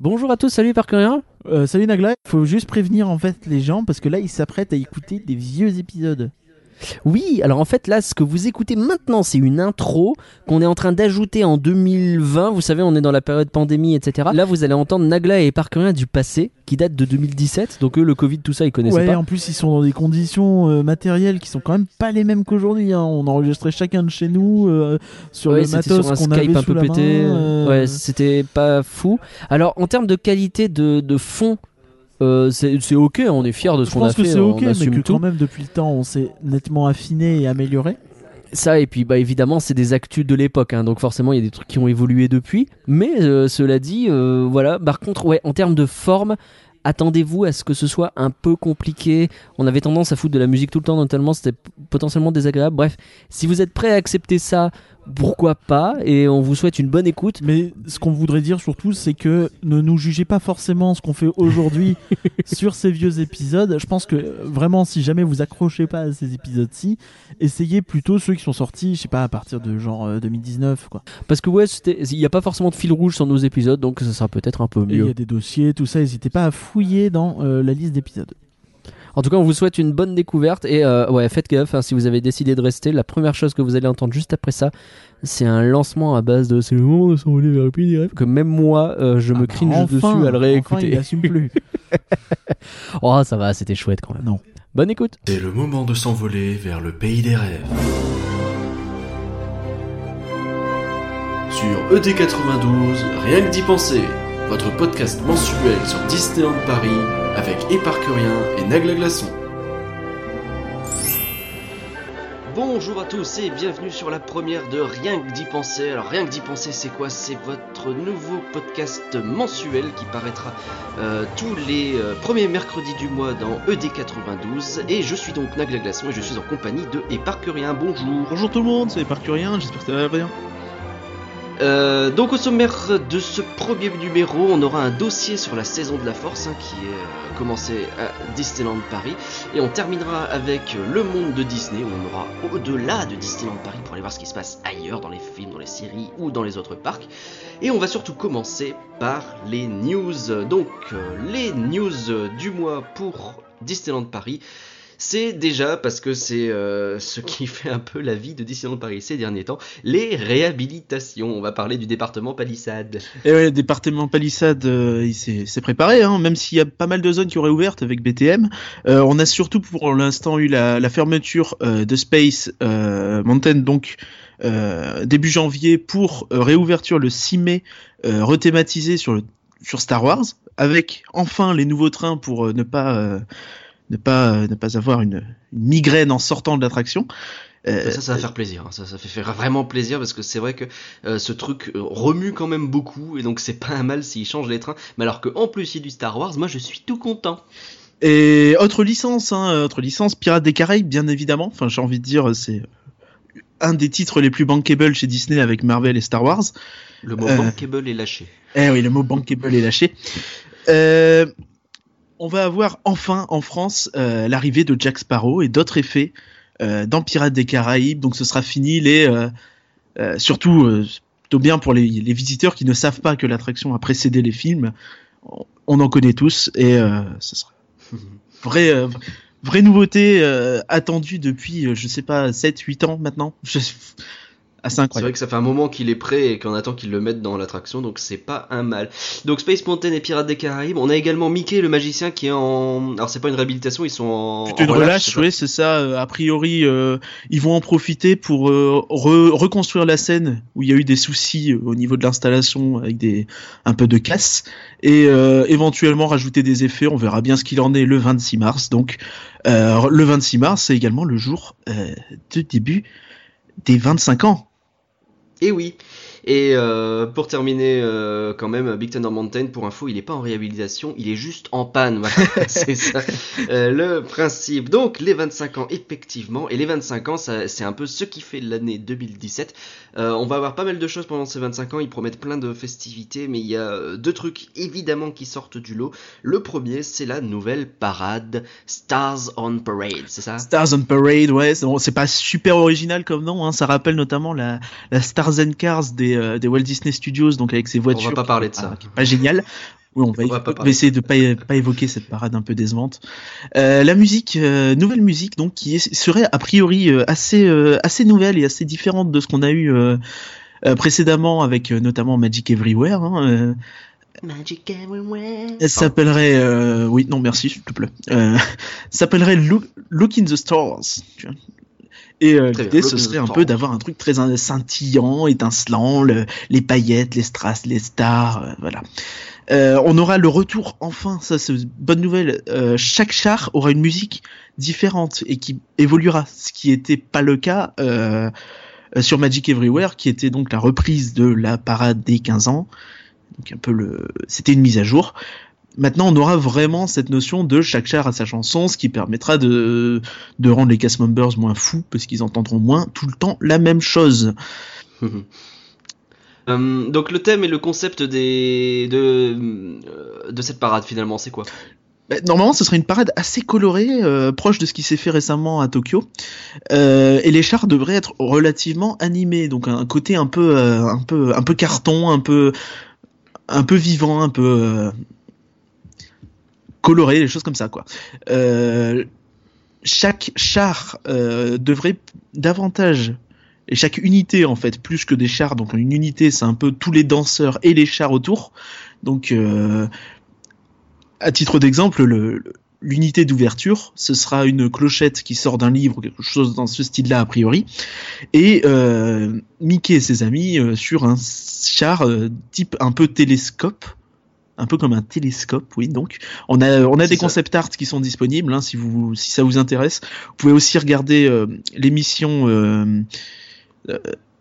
Bonjour à tous, salut Parkerien. Euh, salut Nagla, faut juste prévenir en fait les gens parce que là ils s'apprêtent à écouter des vieux épisodes. Oui, alors en fait là, ce que vous écoutez maintenant, c'est une intro qu'on est en train d'ajouter en 2020. Vous savez, on est dans la période pandémie, etc. Là, vous allez entendre Nagla et Parkerien du passé, qui date de 2017. Donc eux, le Covid, tout ça, ils connaissaient Ouais, pas. en plus ils sont dans des conditions euh, matérielles qui sont quand même pas les mêmes qu'aujourd'hui. hein. On enregistrait chacun de chez nous euh, sur Ouais, le c'était matos sur un Skype avait un peu pété. euh, Ouais, c'était pas fou. Alors, en termes de qualité de, de fond, euh, c'est ok, on est fiers de ce je qu'on a pense que fait, c'est ok, mais que tout. quand même depuis le temps on s'est nettement affiné et amélioré. Ça, et puis bah, évidemment, c'est des actus de l'époque, hein, donc forcément, il y a des trucs qui ont évolué depuis. Mais euh, cela dit, euh, voilà. Par contre, ouais, en termes de forme, attendez-vous à ce que ce soit un peu compliqué. On avait tendance à foutre de la musique tout le temps, notamment, c'était potentiellement désagréable. Bref, si vous êtes prêt à accepter ça, pourquoi pas Et on vous souhaite une bonne écoute. Mais ce qu'on voudrait dire surtout, c'est que ne nous jugez pas forcément ce qu'on fait aujourd'hui sur ces vieux épisodes. Je pense que euh, vraiment, si jamais vous accrochez pas à ces épisodes-ci, essayez plutôt ceux qui sont sortis, je sais pas, à partir de genre euh, 2019, quoi. Parce que ouais, il n'y a pas forcément de fil rouge sur nos épisodes, donc ça sera peut-être un peu Et il y mieux. a des dossiers, tout ça. N'hésitez pas à fouiller dans euh, la liste d'épisodes. En tout cas, on vous souhaite une bonne découverte et euh, ouais, faites gaffe hein, si vous avez décidé de rester. La première chose que vous allez entendre juste après ça, c'est un lancement à base de c'est le moment de s'envoler vers le pays des rêves que même moi euh, je Ah me bah, cringe enfin, dessus à le Enfin, réécouter. il assume plus. oh, ça va, c'était chouette quand même. Non. Bonne écoute. C'est le moment de s'envoler vers le pays des rêves. Sur E ED92, rien que d'y penser, votre podcast mensuel sur Disneyland Paris avec Éparcurien et Nagla Glaçon. Bonjour à tous et bienvenue sur la première de Rien que d'y penser. Alors Rien que d'y penser c'est quoi? C'est votre nouveau podcast mensuel qui paraîtra euh, tous les euh, premiers mercredis du mois dans E ED92 et je suis donc Nagla Glaçon et je suis en compagnie de Éparcurien. Bonjour. Bonjour tout le monde, c'est Parcurien, j'espère que ça va bien. Euh, donc au sommaire de ce premier numéro, on aura un dossier sur la saison de la force hein, qui est euh, commencé à Disneyland Paris et on terminera avec le monde de Disney où on aura au-delà de Disneyland Paris pour aller voir ce qui se passe ailleurs dans les films, dans les séries ou dans les autres parcs. Et on va surtout commencer par les news. Donc euh, les news du mois pour Disneyland Paris. C'est déjà parce que c'est euh, ce qui fait un peu la vie de Disneyland Paris ces derniers temps, les réhabilitations. On va parler du département Palissade. Et ouais, le département Palissade, euh, il s'est préparé, hein, même s'il y a pas mal de zones qui auraient ouvertes avec BTM. Euh, on a surtout pour l'instant eu la, la fermeture euh, de Space euh, Mountain, donc euh, début janvier, pour réouverture le 6 mai, euh, rethématisé sur, le, sur Star Wars, avec enfin les nouveaux trains pour ne pas... ne pas, ne pas avoir une, une migraine en sortant de l'attraction. Euh, Ça, ça va faire plaisir. hein. Ça, ça fait faire vraiment plaisir parce que c'est vrai que euh, ce truc euh, remue quand même beaucoup et donc c'est pas un mal s'ils changent les trains. Mais alors que en plus il y a du Star Wars, moi je suis tout content. Et autre licence, hein, autre licence, Pirates des Caraïbes, bien évidemment. Enfin, j'ai envie de dire, c'est un des titres les plus bankable chez Disney avec Marvel et Star Wars. Le mot Euh. bankable est lâché. Eh oui, le mot bankable est lâché. Euh, on va avoir enfin en France euh, l'arrivée de Jack Sparrow et d'autres effets euh, dans Pirates des Caraïbes. Donc ce sera fini les, euh, euh, surtout euh, plutôt bien pour les, les visiteurs qui ne savent pas que l'attraction a précédé les films. On, on en connaît tous et euh, ce sera vraie, euh, vraie nouveauté euh, attendue depuis, je sais pas, 7-8 ans maintenant. Je... Assez C'est vrai incroyable. que ça fait un moment qu'il est prêt et qu'on attend qu'il le mette dans l'attraction, donc c'est pas un mal. Donc Space Mountain et Pirates des Caraïbes, on a également Mickey le magicien qui est en... Alors c'est pas une réhabilitation, ils sont en... Plutôt une en relâche, c'est ça oui, c'est ça. Euh, A priori, euh, ils vont en profiter pour euh, re- reconstruire la scène où il y a eu des soucis euh, au niveau de l'installation avec des un peu de casse et euh, éventuellement rajouter des effets. On verra bien ce qu'il en est le 26 mars. Donc, euh, le 26 mars, c'est également le jour euh, de début des 25 ans. Et oui. Et euh, pour terminer, euh, quand même, Big Thunder Mountain, pour info, il est pas en réhabilitation, il est juste en panne. Voilà, c'est ça euh, le principe. Donc, les 25 ans, effectivement. Et les 25 ans, c'est un peu ce qui fait l'année 2017. Euh, on va avoir pas mal de choses pendant ces 25 ans. Ils promettent plein de festivités, mais il y a deux trucs évidemment qui sortent du lot. Le premier, c'est la nouvelle parade Stars on Parade, c'est ça? Stars on Parade, ouais, c'est bon, c'est pas super original comme nom, hein, ça rappelle notamment la, la Stars and Cars des, euh, des Walt Disney Studios, donc avec ses voitures. On va pas parler de ça. Qui est pas génial. Oui, on va, On pas essayer de pas, pas évoquer cette parade un peu décevante. Euh, la musique, euh, nouvelle musique, donc qui est- serait a priori assez euh, assez nouvelle et assez différente de ce qu'on a eu précédemment avec euh, notamment Magic Everywhere. hein, euh, Magic everywhere. elle s'appellerait, euh, oui, non merci, s'il te plaît. Euh, s'appellerait Look, Look in the Stars. Et euh, l'idée, ce serait un peu d'avoir un truc très scintillant, étincelant, le- les paillettes, les strass, les stars, euh, voilà. Euh, on aura le retour, enfin, ça c'est une bonne nouvelle. euh, chaque char aura une musique différente et qui évoluera, ce qui n'était pas le cas euh, euh, sur Magic Everywhere, qui était donc la reprise de la parade des 15 ans. Donc un peu le, c'était une mise à jour. Maintenant, on aura vraiment cette notion de chaque char à sa chanson, ce qui permettra de, de rendre les cast members moins fous parce qu'ils entendront moins tout le temps la même chose. Euh, donc le thème et le concept des de de cette parade finalement, c'est quoi? Bah, Normalement, ce serait une parade assez colorée, euh, proche de ce qui s'est fait récemment à Tokyo. Euh, et les chars devraient être relativement animés, donc un côté un peu, euh, un peu, un peu carton, un peu, un peu vivant, un peu coloré, des choses comme ça, quoi. Euh, chaque char euh, devrait davantage et chaque unité en fait plus que des chars donc une unité c'est un peu tous les danseurs et les chars autour donc euh, à titre d'exemple, le- le- l'unité d'ouverture, ce sera une clochette qui sort d'un livre, quelque chose dans ce style-là a priori, et euh, Mickey et ses amis euh, sur un char euh, type un peu télescope. Un peu comme un télescope, oui. Donc, on a on a des ça. concept art qui sont disponibles. hein, si vous si ça vous intéresse, vous pouvez aussi regarder euh, l'émission euh, euh,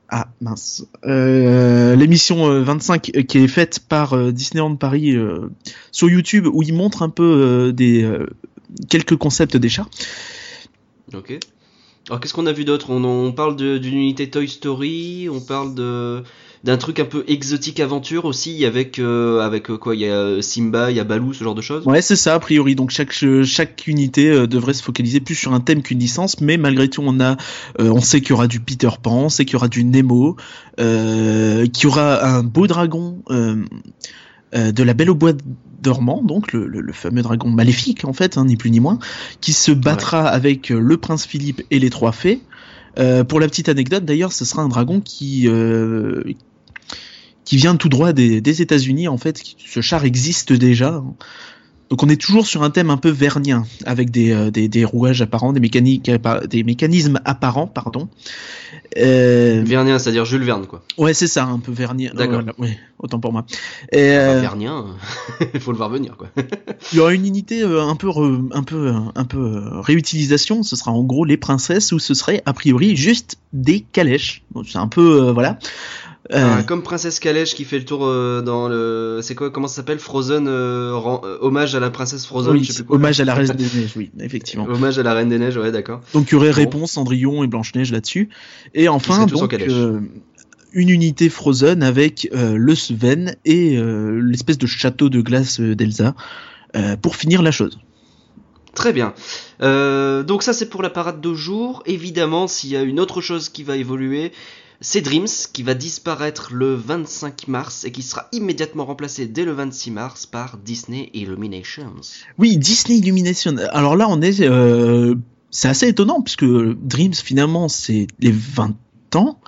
ah mince Euh, l'émission euh, 25 euh, qui est faite par Disneyland Paris euh, sur YouTube où ils montrent un peu euh, des quelques concepts des chats. Ok. Alors qu'est-ce qu'on a vu d'autre? On, on parle de- d'une unité Toy Story, on parle de d'un truc un peu exotique aventure aussi avec euh, avec euh, quoi il y a Simba, il y a Baloo, ce genre de choses? Ouais, c'est ça a priori. Donc chaque chaque unité euh, devrait se focaliser plus sur un thème qu'une licence, mais malgré tout on a euh, on sait qu'il y aura du Peter Pan, on sait qu'il y aura du Nemo, euh, qu'il y aura un beau dragon euh, euh, de la Belle au bois dormant, donc le, le- le fameux dragon maléfique en fait, hein, ni plus ni moins, qui se battra avec euh, le prince Philippe et les trois fées. Euh, pour la petite anecdote, d'ailleurs, ce sera un dragon qui euh, qui vient tout droit des, des États-Unis. En fait, ce char existe déjà. Donc on est toujours sur un thème un peu vernien, avec des, euh, des, des rouages apparents, des, mécaniques, appa- des mécanismes apparents, pardon. Euh, Vernien, c'est-à-dire Jules Verne quoi. ouais, c'est ça, un peu vernien. D'accord. Voilà, ouais, autant pour moi. Et, euh, Vernien, il faut le voir venir quoi. il y aura une unité euh, un peu, re- un peu, euh, un peu euh, réutilisation. Ce sera en gros les princesses, ou ce serait a priori juste des calèches. C'est un peu, euh, voilà. Euh, Ah, comme Princesse Calèche qui fait le tour euh, dans le c'est quoi comment ça s'appelle Frozen euh, rend- hommage à la princesse Frozen, oui, je sais plus quoi. hommage à la Reine des Neiges, oui, effectivement. Hommage à la Reine des Neiges, ouais, d'accord. Donc il y aurait Bon. Réponse, Cendrillon et Blanche-Neige là-dessus. Et enfin, donc, une unité Frozen avec le Sven et l'espèce de château de glace d'Elsa pour finir la chose. Très bien. Euh, donc ça c'est pour la parade de jour. Évidemment, s'il y a une autre chose qui va évoluer, c'est Dreams qui va disparaître le 25 mars et qui sera immédiatement remplacé dès le 26 mars par Disney Illuminations. Oui, Disney Illumination. Alors là, on est, euh, c'est assez étonnant puisque Dreams finalement c'est les 20 ans.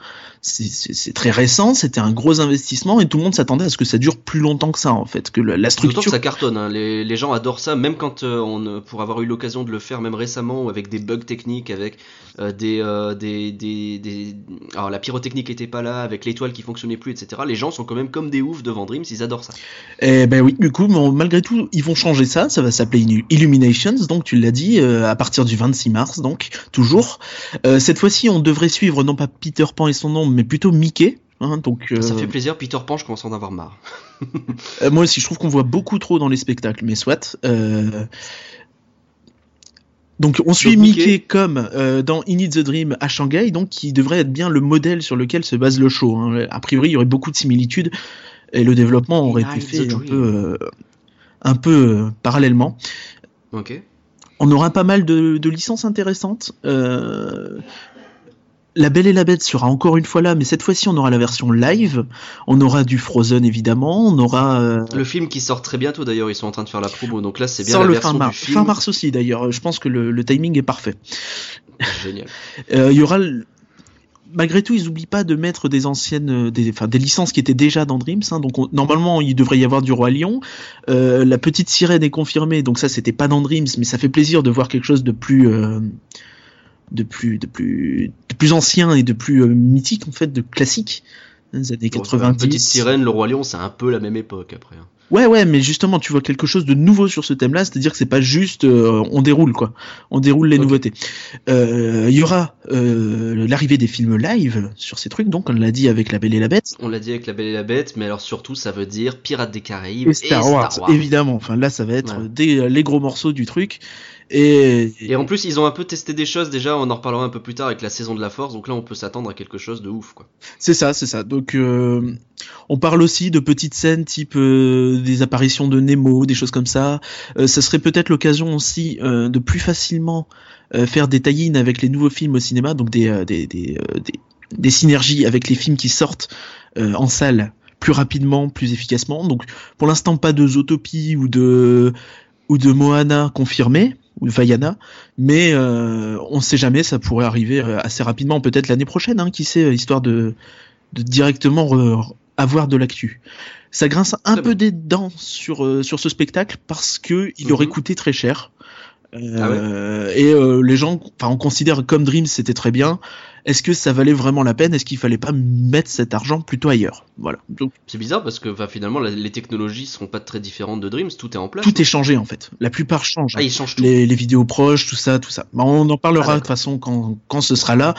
C'est- très récent, c'était un gros investissement et tout le monde s'attendait à ce que ça dure plus longtemps que ça en fait, que la, D'autant que structure. ça cartonne, hein. les, les gens adorent ça, même quand euh, on, euh, pour avoir eu l'occasion de le faire, même récemment, avec des bugs techniques, avec euh, des, euh, des, des, des- alors la pyrotechnique était pas là, avec l'étoile qui fonctionnait plus, etc. Les gens sont quand même comme des oufs devant Dreams, ils adorent ça. Eh ben oui, du coup, bon, malgré tout, ils vont changer ça. Ça va s'appeler Illu- Illuminations, donc tu l'as dit, à partir du 26 mars, donc toujours. Cette fois-ci, on devrait suivre non pas Peter Pan et son nom, mais plutôt Mickey. hein, donc euh, Ça fait plaisir, Peter Pan, je commence à en avoir marre. euh, moi aussi, je trouve qu'on voit beaucoup trop dans les spectacles, mais soit. euh, Donc on suit Donc, Mickey, Mickey. comme euh, dans In It the Dream à Shanghai, donc qui devrait être bien le modèle sur lequel se base le show. hein. A priori, il y aurait beaucoup de similitudes et le développement aurait été fait un peu, euh, un peu euh, parallèlement. Ok. On aura pas mal de, de licences intéressantes. Euh, La Belle et la Bête sera encore une fois là, mais cette fois-ci on aura la version live, on aura du Frozen évidemment, on aura euh, Le film qui sort très bientôt d'ailleurs, ils sont en train de faire la promo, donc là c'est bien sort la le version fin mars, du film. fin mars aussi d'ailleurs. Je pense que le, le timing est parfait. Génial. Euh, Il y aura malgré tout, ils n'oublient pas de mettre des anciennes, euh, des, enfin, des licences qui étaient déjà dans Dreams. hein. donc on- normalement, il devrait y avoir du Roi Lion. Euh, la petite sirène est confirmée, donc ça, c'était pas dans Dreams, mais ça fait plaisir de voir quelque chose de plus, euh, de plus, de plus, de plus ancien et de plus euh, mythique en fait, de classique. hein, Des années Bon, 90. Petite sirène, le roi lion, c'est un peu la même époque après. hein. Ouais, ouais, mais justement, tu vois quelque chose de nouveau sur ce thème-là, c'est-à-dire que c'est pas juste euh, on déroule quoi, on déroule les nouveautés. Euh, Il y aura euh, l'arrivée des films live sur ces trucs, donc on l'a dit avec La Belle et la Bête. On l'a dit avec la Belle et la Bête, mais alors surtout ça veut dire Pirates des Caraïbes Et Star, Wars, évidemment. Enfin là, ça va être Ouais. des, les gros morceaux du truc. Et, Et en plus, ils ont un peu testé des choses déjà, on en reparlera un peu plus tard avec la saison de la Force, donc là on peut s'attendre à quelque chose de ouf quoi. c'est ça, c'est ça. Donc euh, on parle aussi de petites scènes type euh, des apparitions de Nemo, des choses comme ça. Euh, ça serait peut-être l'occasion aussi euh, de plus facilement euh, faire des tie avec les nouveaux films au cinéma, donc des, euh, des, des, euh, des, des synergies avec les films qui sortent euh, en salle plus rapidement, plus efficacement. Donc pour l'instant pas de Zootopie ou de ou de Moana confirmé ou de Vaiana, mais euh, on sait jamais, ça pourrait arriver euh, assez rapidement, peut-être l'année prochaine, hein, qui sait, histoire de, de directement re- avoir de l'actu. Ça grince un peu des dents sur euh, sur ce spectacle parce que il Mhm. aurait coûté très cher. Ah Euh, et euh, les gens, enfin, on considère comme Dreams c'était très bien. Est-ce que ça valait vraiment la peine? Est-ce qu'il fallait pas mettre cet argent plutôt ailleurs? Voilà. C'est bizarre parce que bah, finalement la- les technologies seront pas très différentes de Dreams, tout est en place. tout est changé en fait. La plupart changent. Ah, ils changent tout. les, les vidéos proches, tout ça, tout ça. Bah, on en parlera Ah, de toute façon quand, quand ce sera là,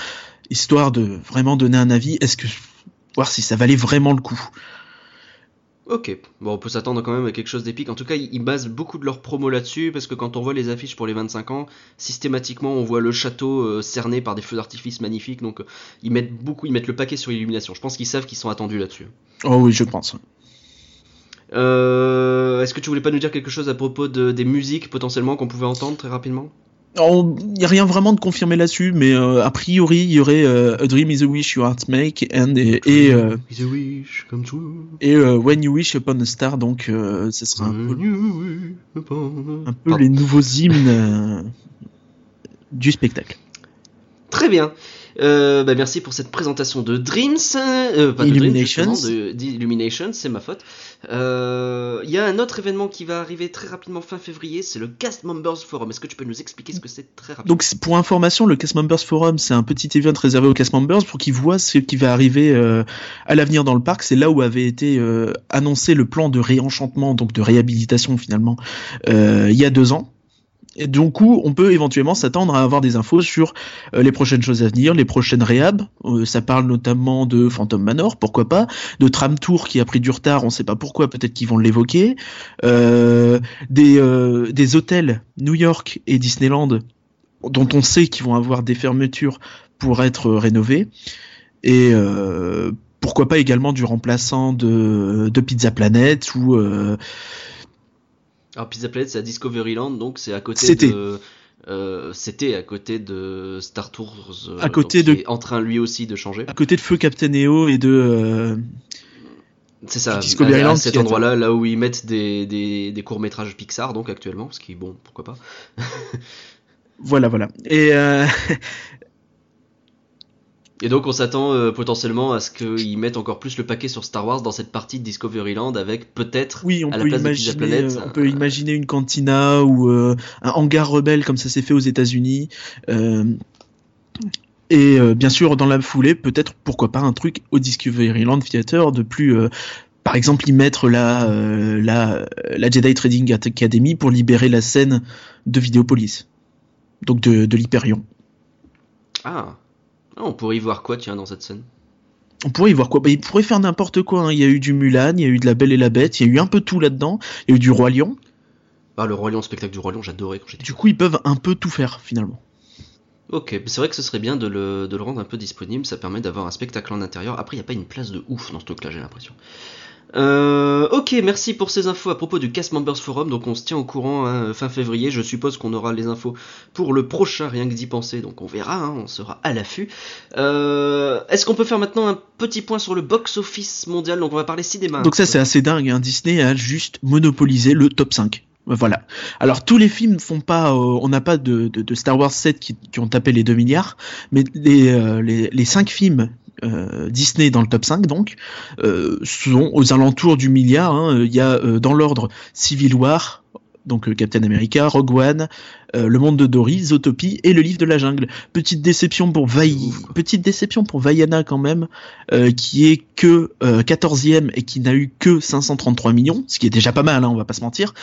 histoire de vraiment donner un avis. Est-ce que voir si ça valait vraiment le coup? Ok, bon on peut s'attendre quand même à quelque chose d'épique. En tout cas, ils basent beaucoup de leur promo là-dessus parce que quand on voit les affiches pour les 25 ans, systématiquement on voit le château euh, cerné par des feux d'artifice magnifiques. Donc euh, ils mettent beaucoup, ils mettent le paquet sur l'illumination. Je pense qu'ils savent qu'ils sont attendus là-dessus. Oh oui, je pense. Euh, Est-ce que tu voulais pas nous dire quelque chose à propos de, des musiques potentiellement qu'on pouvait entendre très rapidement? Il n'y a rien vraiment de confirmé là-dessus, mais euh, a priori, il y aurait euh, A Dream is a Wish You Heart Make and, et, et, euh, Is a wish come true. et euh, When You Wish Upon a Star, donc euh, ce sera un peu, a- un peu les nouveaux hymnes euh, du spectacle. Très bien. Euh, bah, merci pour cette présentation de Dreams. Euh, pas de Dreams, Illuminations. d'Illuminations, c'est ma faute. Euh, Il y a un autre événement qui va arriver très rapidement fin février, c'est le Cast Members Forum. Est-ce que tu peux nous expliquer ce que c'est très rapidement Donc pour information, le Cast Members Forum, c'est un petit event réservé aux Cast Members pour qu'ils voient ce qui va arriver euh, à l'avenir dans le parc. C'est là où avait été euh, annoncé le plan de réenchantement, donc de réhabilitation finalement, euh, il y a deux ans. Et du coup, on peut éventuellement s'attendre à avoir des infos sur euh, les prochaines choses à venir, les prochaines réhab. Euh, ça parle notamment de Phantom Manor, pourquoi pas, de Tram Tour qui a pris du retard, on sait pas pourquoi, peut-être qu'ils vont l'évoquer. Euh, des, hôtels New York et Disneyland dont on sait qu'ils vont avoir des fermetures pour être rénovés. Et pourquoi pas également du remplaçant de, de Pizza Planet ou Alors Pizza Planet, c'est à Discoveryland, donc c'est à côté C'était. de. euh, C'était à côté de Star Tours. euh, À côté donc de- qui est en train lui aussi de changer. à côté de Feu Captain EO et de euh, C'est ça, à, à cet qui est- endroit-là, là où ils mettent des, des, des courts-métrages Pixar, donc actuellement, ce qui, bon, pourquoi pas. voilà voilà. Et Et donc on s'attend euh, potentiellement à ce qu'ils mettent encore plus le paquet sur Star Wars dans cette partie de Discoveryland avec peut-être oui, on à la place de imaginer Planet, euh, on peut imaginer une cantina ou euh, un hangar rebelle comme ça s'est fait aux États-Unis. Euh, et euh, bien sûr, dans la foulée, peut-être pourquoi pas un truc au Discoveryland Theater de plus euh, par exemple y mettre la, euh, la, la Jedi Trading Academy pour libérer la scène de Vidéopolis. Donc de, de l'Hyperion. Ah. Ah, on pourrait y voir quoi, tiens, dans cette scène? On pourrait y voir quoi? Bah, Il pourrait faire n'importe quoi. hein. Il y a eu du Mulan, il y a eu de La Belle et la Bête, il y a eu un peu tout là-dedans. Il y a eu du Roi Lion. Ah, le Roi Lion, le spectacle du Roi Lion, j'adorais quand j'étais Du coup, ils peuvent un peu tout faire finalement. Ok, mais c'est vrai que ce serait bien de le, de le rendre un peu disponible, ça permet d'avoir un spectacle en intérieur. Après, il n'y a pas une place de ouf dans ce truc-là, j'ai l'impression. Euh, ok, merci pour ces infos à propos du Cast Members Forum. Donc on se tient au courant hein, fin février. Je suppose qu'on aura les infos pour le prochain, rien que d'y penser. Donc on verra, hein, on sera à l'affût. Euh, Est-ce qu'on peut faire maintenant un petit point sur le box-office mondial? Donc on va parler cinéma. Donc ça c'est assez dingue, hein. Disney a juste monopolisé le top 5. Voilà. Alors tous les films font pas, euh, on n'a pas de, Star Wars 7 qui, ont tapé les 2 milliards, mais les, euh, les, les 5 films Disney dans le top 5 donc euh, sont aux alentours du milliard. Hein. Il y a euh, dans l'ordre Civil War, donc Captain America, Rogue One, Le Monde de Dory, Zootopie et Le Livre de la Jungle. Petite déception pour Vai... petite déception pour Vaiana quand même, qui est que 14e et qui n'a eu que 533 millions, ce qui est déjà pas mal, hein, on va pas se mentir.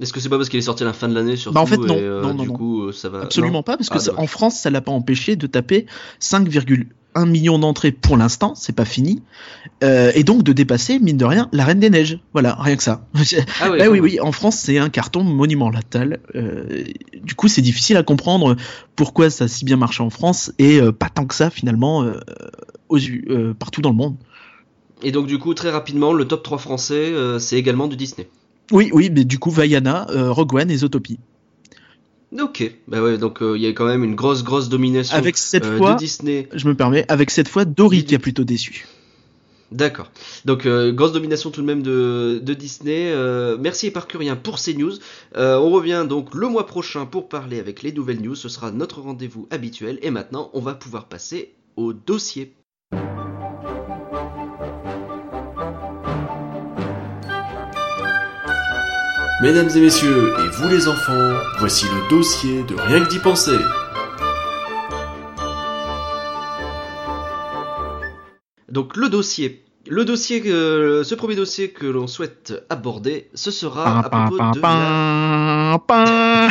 Est-ce que c'est pas parce qu'il est sorti à la fin de l'année sur bah en fait non, et, euh, non, non, du non. coup ça va absolument non pas parce que ah, ça, en France ça l'a pas empêché de taper 5,1 millions d'entrées pour l'instant c'est pas fini. Euh, et donc de dépasser mine de rien la Reine des Neiges. Voilà rien que ça. Ah bah oui oui en France c'est un carton monumental euh, du coup c'est difficile à comprendre pourquoi ça a si bien marché en France et euh, pas tant que ça finalement aux, partout dans le monde. Et donc du coup très rapidement le top 3 français c'est également du Disney. Oui, oui, mais du coup, Vaiana, Rogue One et Zootopie. Ok, bah ouais, donc il euh, y a quand même une grosse, grosse domination avec cette euh, fois, de Disney. Je me permets, avec cette fois Dory qui a plutôt déçu. D'accord. Donc euh, grosse domination tout de même de, de Disney. Merci Éparcurien pour ces news. On revient donc le mois prochain pour parler avec les nouvelles news. Ce sera notre rendez-vous habituel. Et maintenant, on va pouvoir passer au dossier. Mesdames et messieurs, et vous les enfants, voici le dossier de Rien que d'y penser. Donc le dossier. Le dossier, que, ce premier dossier que l'on souhaite aborder, ce sera à propos de la...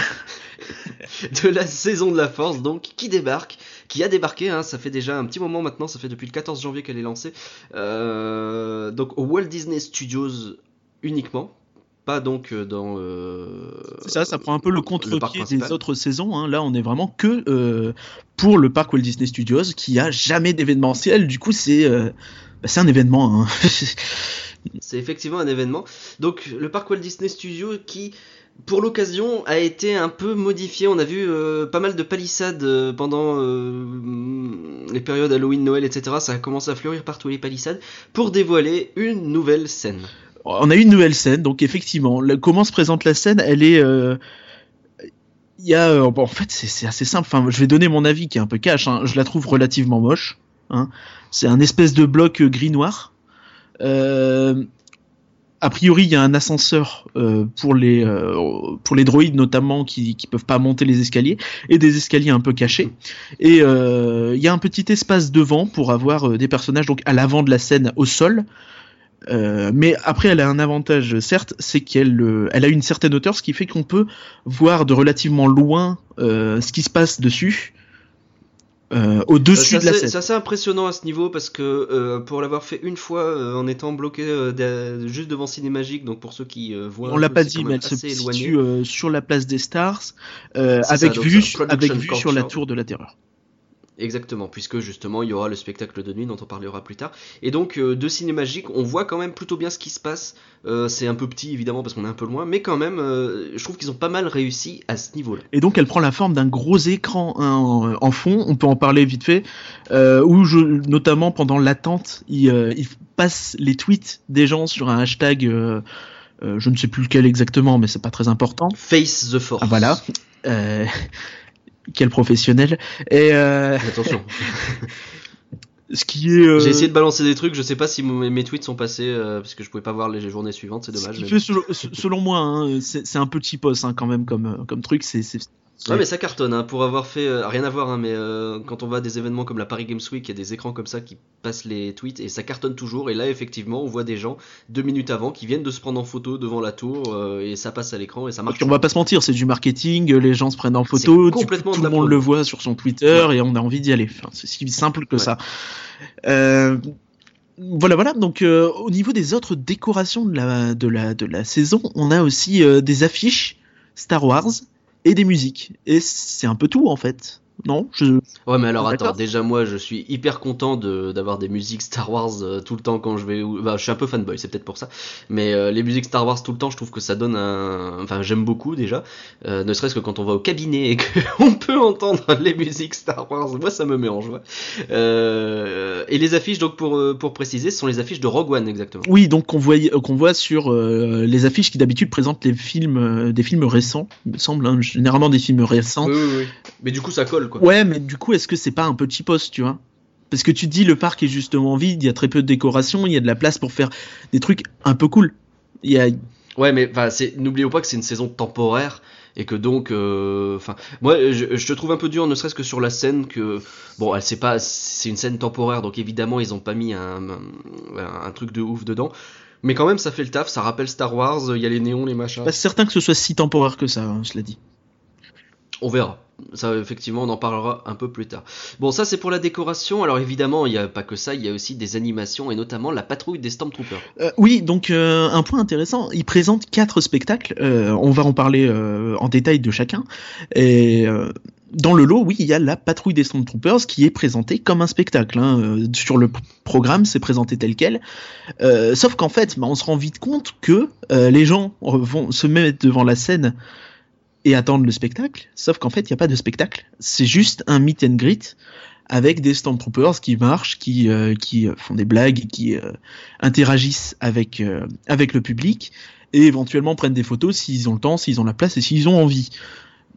de la saison de la Force, donc qui débarque, qui a débarqué. Hein, ça fait déjà un petit moment maintenant, ça fait depuis le 14 janvier qu'elle est lancée. Euh, donc au Walt Disney Studios uniquement, pas donc dans. Euh, ça, ça prend un peu le contre-pied des autres saisons. Hein. Là, on est vraiment que euh, pour le parc Walt Disney Studios qui a jamais d'événementiel. Du coup, c'est euh, bah, c'est un événement. Hein. c'est effectivement un événement. Donc, le parc Walt Disney Studios qui. Pour l'occasion, a été un peu modifié. On a vu euh, pas mal de palissades euh, pendant euh, les périodes Halloween, Noël, etc. Ça a commencé à fleurir partout les palissades pour dévoiler une nouvelle scène on a une nouvelle scène, donc effectivement, comment se présente la scène Elle est, il euh, y a, euh, bon, en fait, c'est assez simple. Enfin, je vais donner mon avis qui est un peu cash. Hein. Je la trouve relativement moche. Hein. C'est un espèce de bloc gris noir. Euh, a priori, il y a un ascenseur euh, pour les pour les droïdes notamment qui qui peuvent pas monter les escaliers et des escaliers un peu cachés. Et il y a un petit espace devant pour avoir des personnages donc à l'avant de la scène au sol. Euh, mais après, elle a un avantage, certes, c'est qu'elle euh, elle a une certaine hauteur, ce qui fait qu'on peut voir de relativement loin euh, ce qui se passe dessus. au-dessus de la scène. C'est assez impressionnant à ce niveau parce que pour l'avoir fait une fois en étant bloqué juste devant Cinémagique, donc pour ceux qui voient. On l'a pas dit, mais elle se situe sur la place des Stars, avec, ça, vue, avec vue sur la tour de la Terreur. Exactement, puisque justement il y aura le spectacle de nuit dont on parlera plus tard. Et donc euh, de Cinémagique, on voit quand même plutôt bien ce qui se passe. Euh, c'est un peu petit évidemment parce qu'on est un peu loin, mais quand même, euh, je trouve qu'ils ont pas mal réussi à ce niveau-là. Et donc elle prend la forme d'un gros écran en, en, fond. On peut en parler vite fait, où je, notamment pendant l'attente, il, il, passe les tweets des gens sur un hashtag. je ne sais plus lequel exactement, mais c'est pas très important. Face the Force. Ah, voilà. Quel professionnel. Et euh... attention. ce qui est. Euh... J'ai essayé de balancer des trucs. Je sais pas si mes tweets sont passés euh, parce que je pouvais pas voir les journées suivantes. C'est dommage. Ce mais... fait, selon, selon, moi, hein, c'est un petit poste hein, quand même comme comme truc. C'est Ouais, mais ça cartonne hein, pour avoir fait euh, rien à voir, hein, mais euh, quand on va à des événements comme la Paris Games Week, il y a des écrans comme ça qui passent les tweets et ça cartonne toujours. Et là, effectivement, on voit des gens deux minutes avant qui viennent de se prendre en photo devant la tour euh, et ça passe à l'écran et ça marche. on va pas se mentir, c'est du marketing. Les gens se prennent en photo, complètement tout le monde le voit sur son Twitter ouais. et on a envie d'y aller. Enfin, c'est si simple que ouais. ça. Euh, voilà, voilà. Donc, euh, au niveau des autres décorations de la, de la, de la saison, on a aussi euh, des affiches Star Wars et des musiques. Et c'est un peu tout en fait. Non je... Ouais, mais alors attends, déjà moi je suis hyper content de d'avoir des musiques Star Wars euh, tout le temps quand je vais. Bah, je suis un peu fanboy, c'est peut-être pour ça. Mais euh, les musiques Star Wars tout le temps, je trouve que ça donne un. Enfin, j'aime beaucoup déjà. Euh, ne serait-ce que quand on va au cabinet et qu'on peut entendre les musiques Star Wars, moi ça me met en joie. Et les affiches, donc pour, pour préciser, ce sont les affiches de Rogue One exactement. Oui, donc qu'on voit, qu'on voit sur les affiches qui d'habitude présentent les films, des films récents, il me semble, hein, généralement des films récents. Oui, oui, oui. Mais du coup, ça colle quoi. Ouais, mais du coup, est-ce que c'est pas un peu cheapos, tu vois? Parce que tu te dis, le parc est justement vide, il y a très peu de décoration, il y a de la place pour faire des trucs un peu cool. Il y a... Ouais, mais n'oublions pas que c'est une saison temporaire et que donc, euh, enfin, moi, je, je te trouve un peu dur, ne serait-ce que sur la scène que, bon, elle c'est pas, c'est une scène temporaire, donc évidemment ils ont pas mis un, un, un truc de ouf dedans, mais quand même ça fait le taf, ça rappelle Star Wars, il y a les néons, les machins, pas certain que ce soit si temporaire que ça, hein, cela dit. on verra. Ça, effectivement, on en parlera un peu plus tard. Bon, ça c'est pour la décoration. Alors évidemment, il n'y a pas que ça, il y a aussi des animations et notamment la patrouille des Stormtroopers. Euh, oui, donc euh, un point intéressant, il présente quatre spectacles, euh, on va en parler en détail de chacun, et dans le lot, oui, il y a la patrouille des Stormtroopers qui est présentée comme un spectacle. hein, sur le programme, c'est présenté tel quel. Sauf qu'en fait, bah, on se rend vite compte que les gens vont se mettre devant la scène et attendre le spectacle. Sauf qu'en fait, il n'y a pas de spectacle. C'est juste un meet and greet avec des Stormtroopers qui marchent, qui, euh, qui euh, font des blagues, qui euh, interagissent avec, avec le public et éventuellement prennent des photos s'ils ont le temps, s'ils ont la place et s'ils ont envie.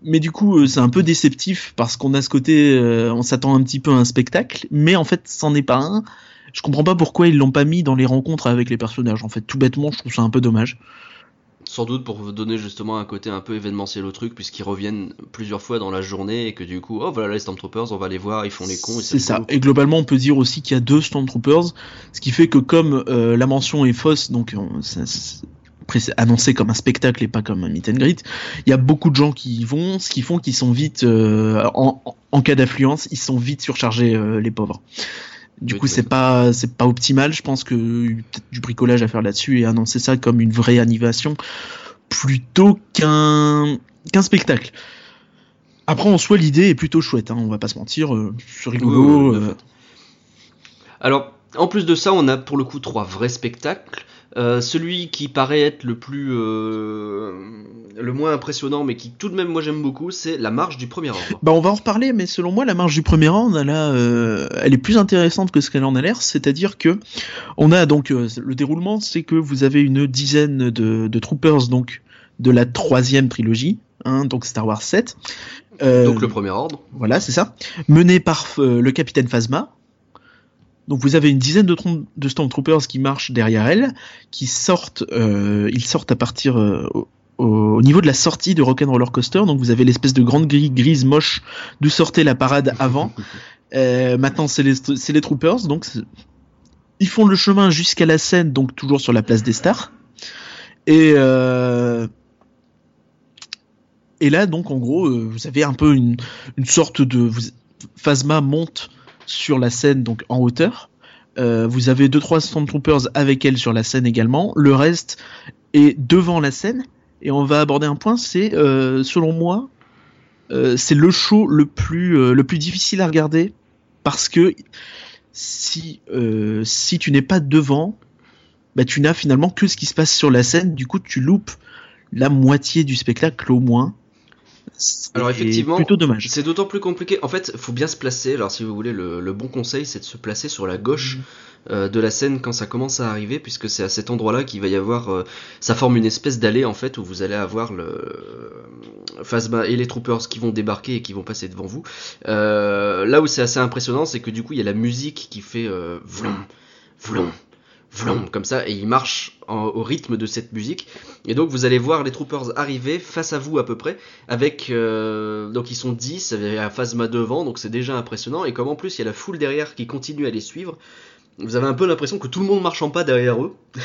Mais du coup, c'est un peu déceptif parce qu'on a ce côté, on s'attend un petit peu à un spectacle, mais en fait, c'en est pas un. Je comprends pas pourquoi ils l'ont pas mis dans les rencontres avec les personnages. En fait, tout bêtement, je trouve ça un peu dommage. Sans doute pour vous donner justement un côté un peu événementiel au truc, puisqu'ils reviennent plusieurs fois dans la journée et que du coup, oh voilà les Stormtroopers, on va les voir, ils font les cons. et C'est ça. Et globalement, on peut dire aussi qu'il y a deux Stormtroopers, ce qui fait que comme euh, la mention est fausse, donc on- ça- annoncé comme un spectacle et pas comme un meet and greet, il y a beaucoup de gens qui y vont, ce qui font qu'ils sont vite, euh, en, en- en cas d'affluence, ils sont vite surchargés, euh, les pauvres. Du Oui, coup, c'est pas c'est pas optimal. Je pense que peut-être du bricolage à faire là-dessus et annoncer ça comme une vraie animation plutôt qu'un qu'un spectacle. Après, en soi, l'idée est plutôt chouette. Hein, on va pas se mentir, euh, c'est rigolo. Oui, oui, euh. Alors, en plus de ça, on a pour le coup trois vrais spectacles. Euh, celui qui paraît être le plus euh, le moins impressionnant, mais qui tout de même moi j'aime beaucoup, c'est la marche du premier ordre. Bah on va en reparler, mais selon moi la marche du premier round, elle, a, euh, elle est plus intéressante que ce qu'elle en a l'air. C'est-à-dire que on a donc euh, le déroulement, c'est que vous avez une dizaine de, de troopers donc de la troisième trilogie, hein, donc Star Wars 7. Euh, Donc le premier ordre. Voilà, c'est ça. Mené par le capitaine Phasma. Donc vous avez une dizaine de, de Stormtroopers qui marchent derrière elle, qui sortent, euh, ils sortent à partir euh, au, au niveau de la sortie de Rock'n'Roller Coaster. Donc vous avez l'espèce de grande grille grise moche d'où sortait la parade avant. Euh, maintenant c'est les, Troopers, donc ils font le chemin jusqu'à la scène, donc toujours sur la place des stars. Et et là, donc, en gros, vous avez un peu une, une sorte de. Vous, Phasma monte sur la scène, donc en hauteur. Euh, vous avez deux trois Stormtroopers avec elle sur la scène également. Le reste est devant la scène. Et on va aborder un point, c'est, euh, selon moi, euh, c'est le show le plus, le plus difficile à regarder. Parce que si, si tu n'es pas devant, bah, tu n'as finalement que ce qui se passe sur la scène. Du coup, tu loupes la moitié du spectacle au moins. C'est Alors, effectivement, plutôt dommage. C'est d'autant plus compliqué. En fait, faut bien se placer. Alors, si vous voulez, le, le bon conseil, c'est de se placer sur la gauche euh, de la scène quand ça commence à arriver, puisque c'est à cet endroit-là qu'il va y avoir. euh, ça forme une espèce d'allée en fait où vous allez avoir le Phasma et les troopers qui vont débarquer et qui vont passer devant vous. Euh, là où c'est assez impressionnant, c'est que du coup, il y a la musique qui fait euh, vroom, vroom, comme ça, et il marche au rythme de cette musique. Et donc, vous allez voir les troopers arriver face à vous à peu près avec euh, donc ils sont 10 avec un phasma devant donc c'est déjà impressionnant et comme en plus il y a la foule derrière qui continue à les suivre vous avez un peu l'impression que tout le monde marche en pas derrière eux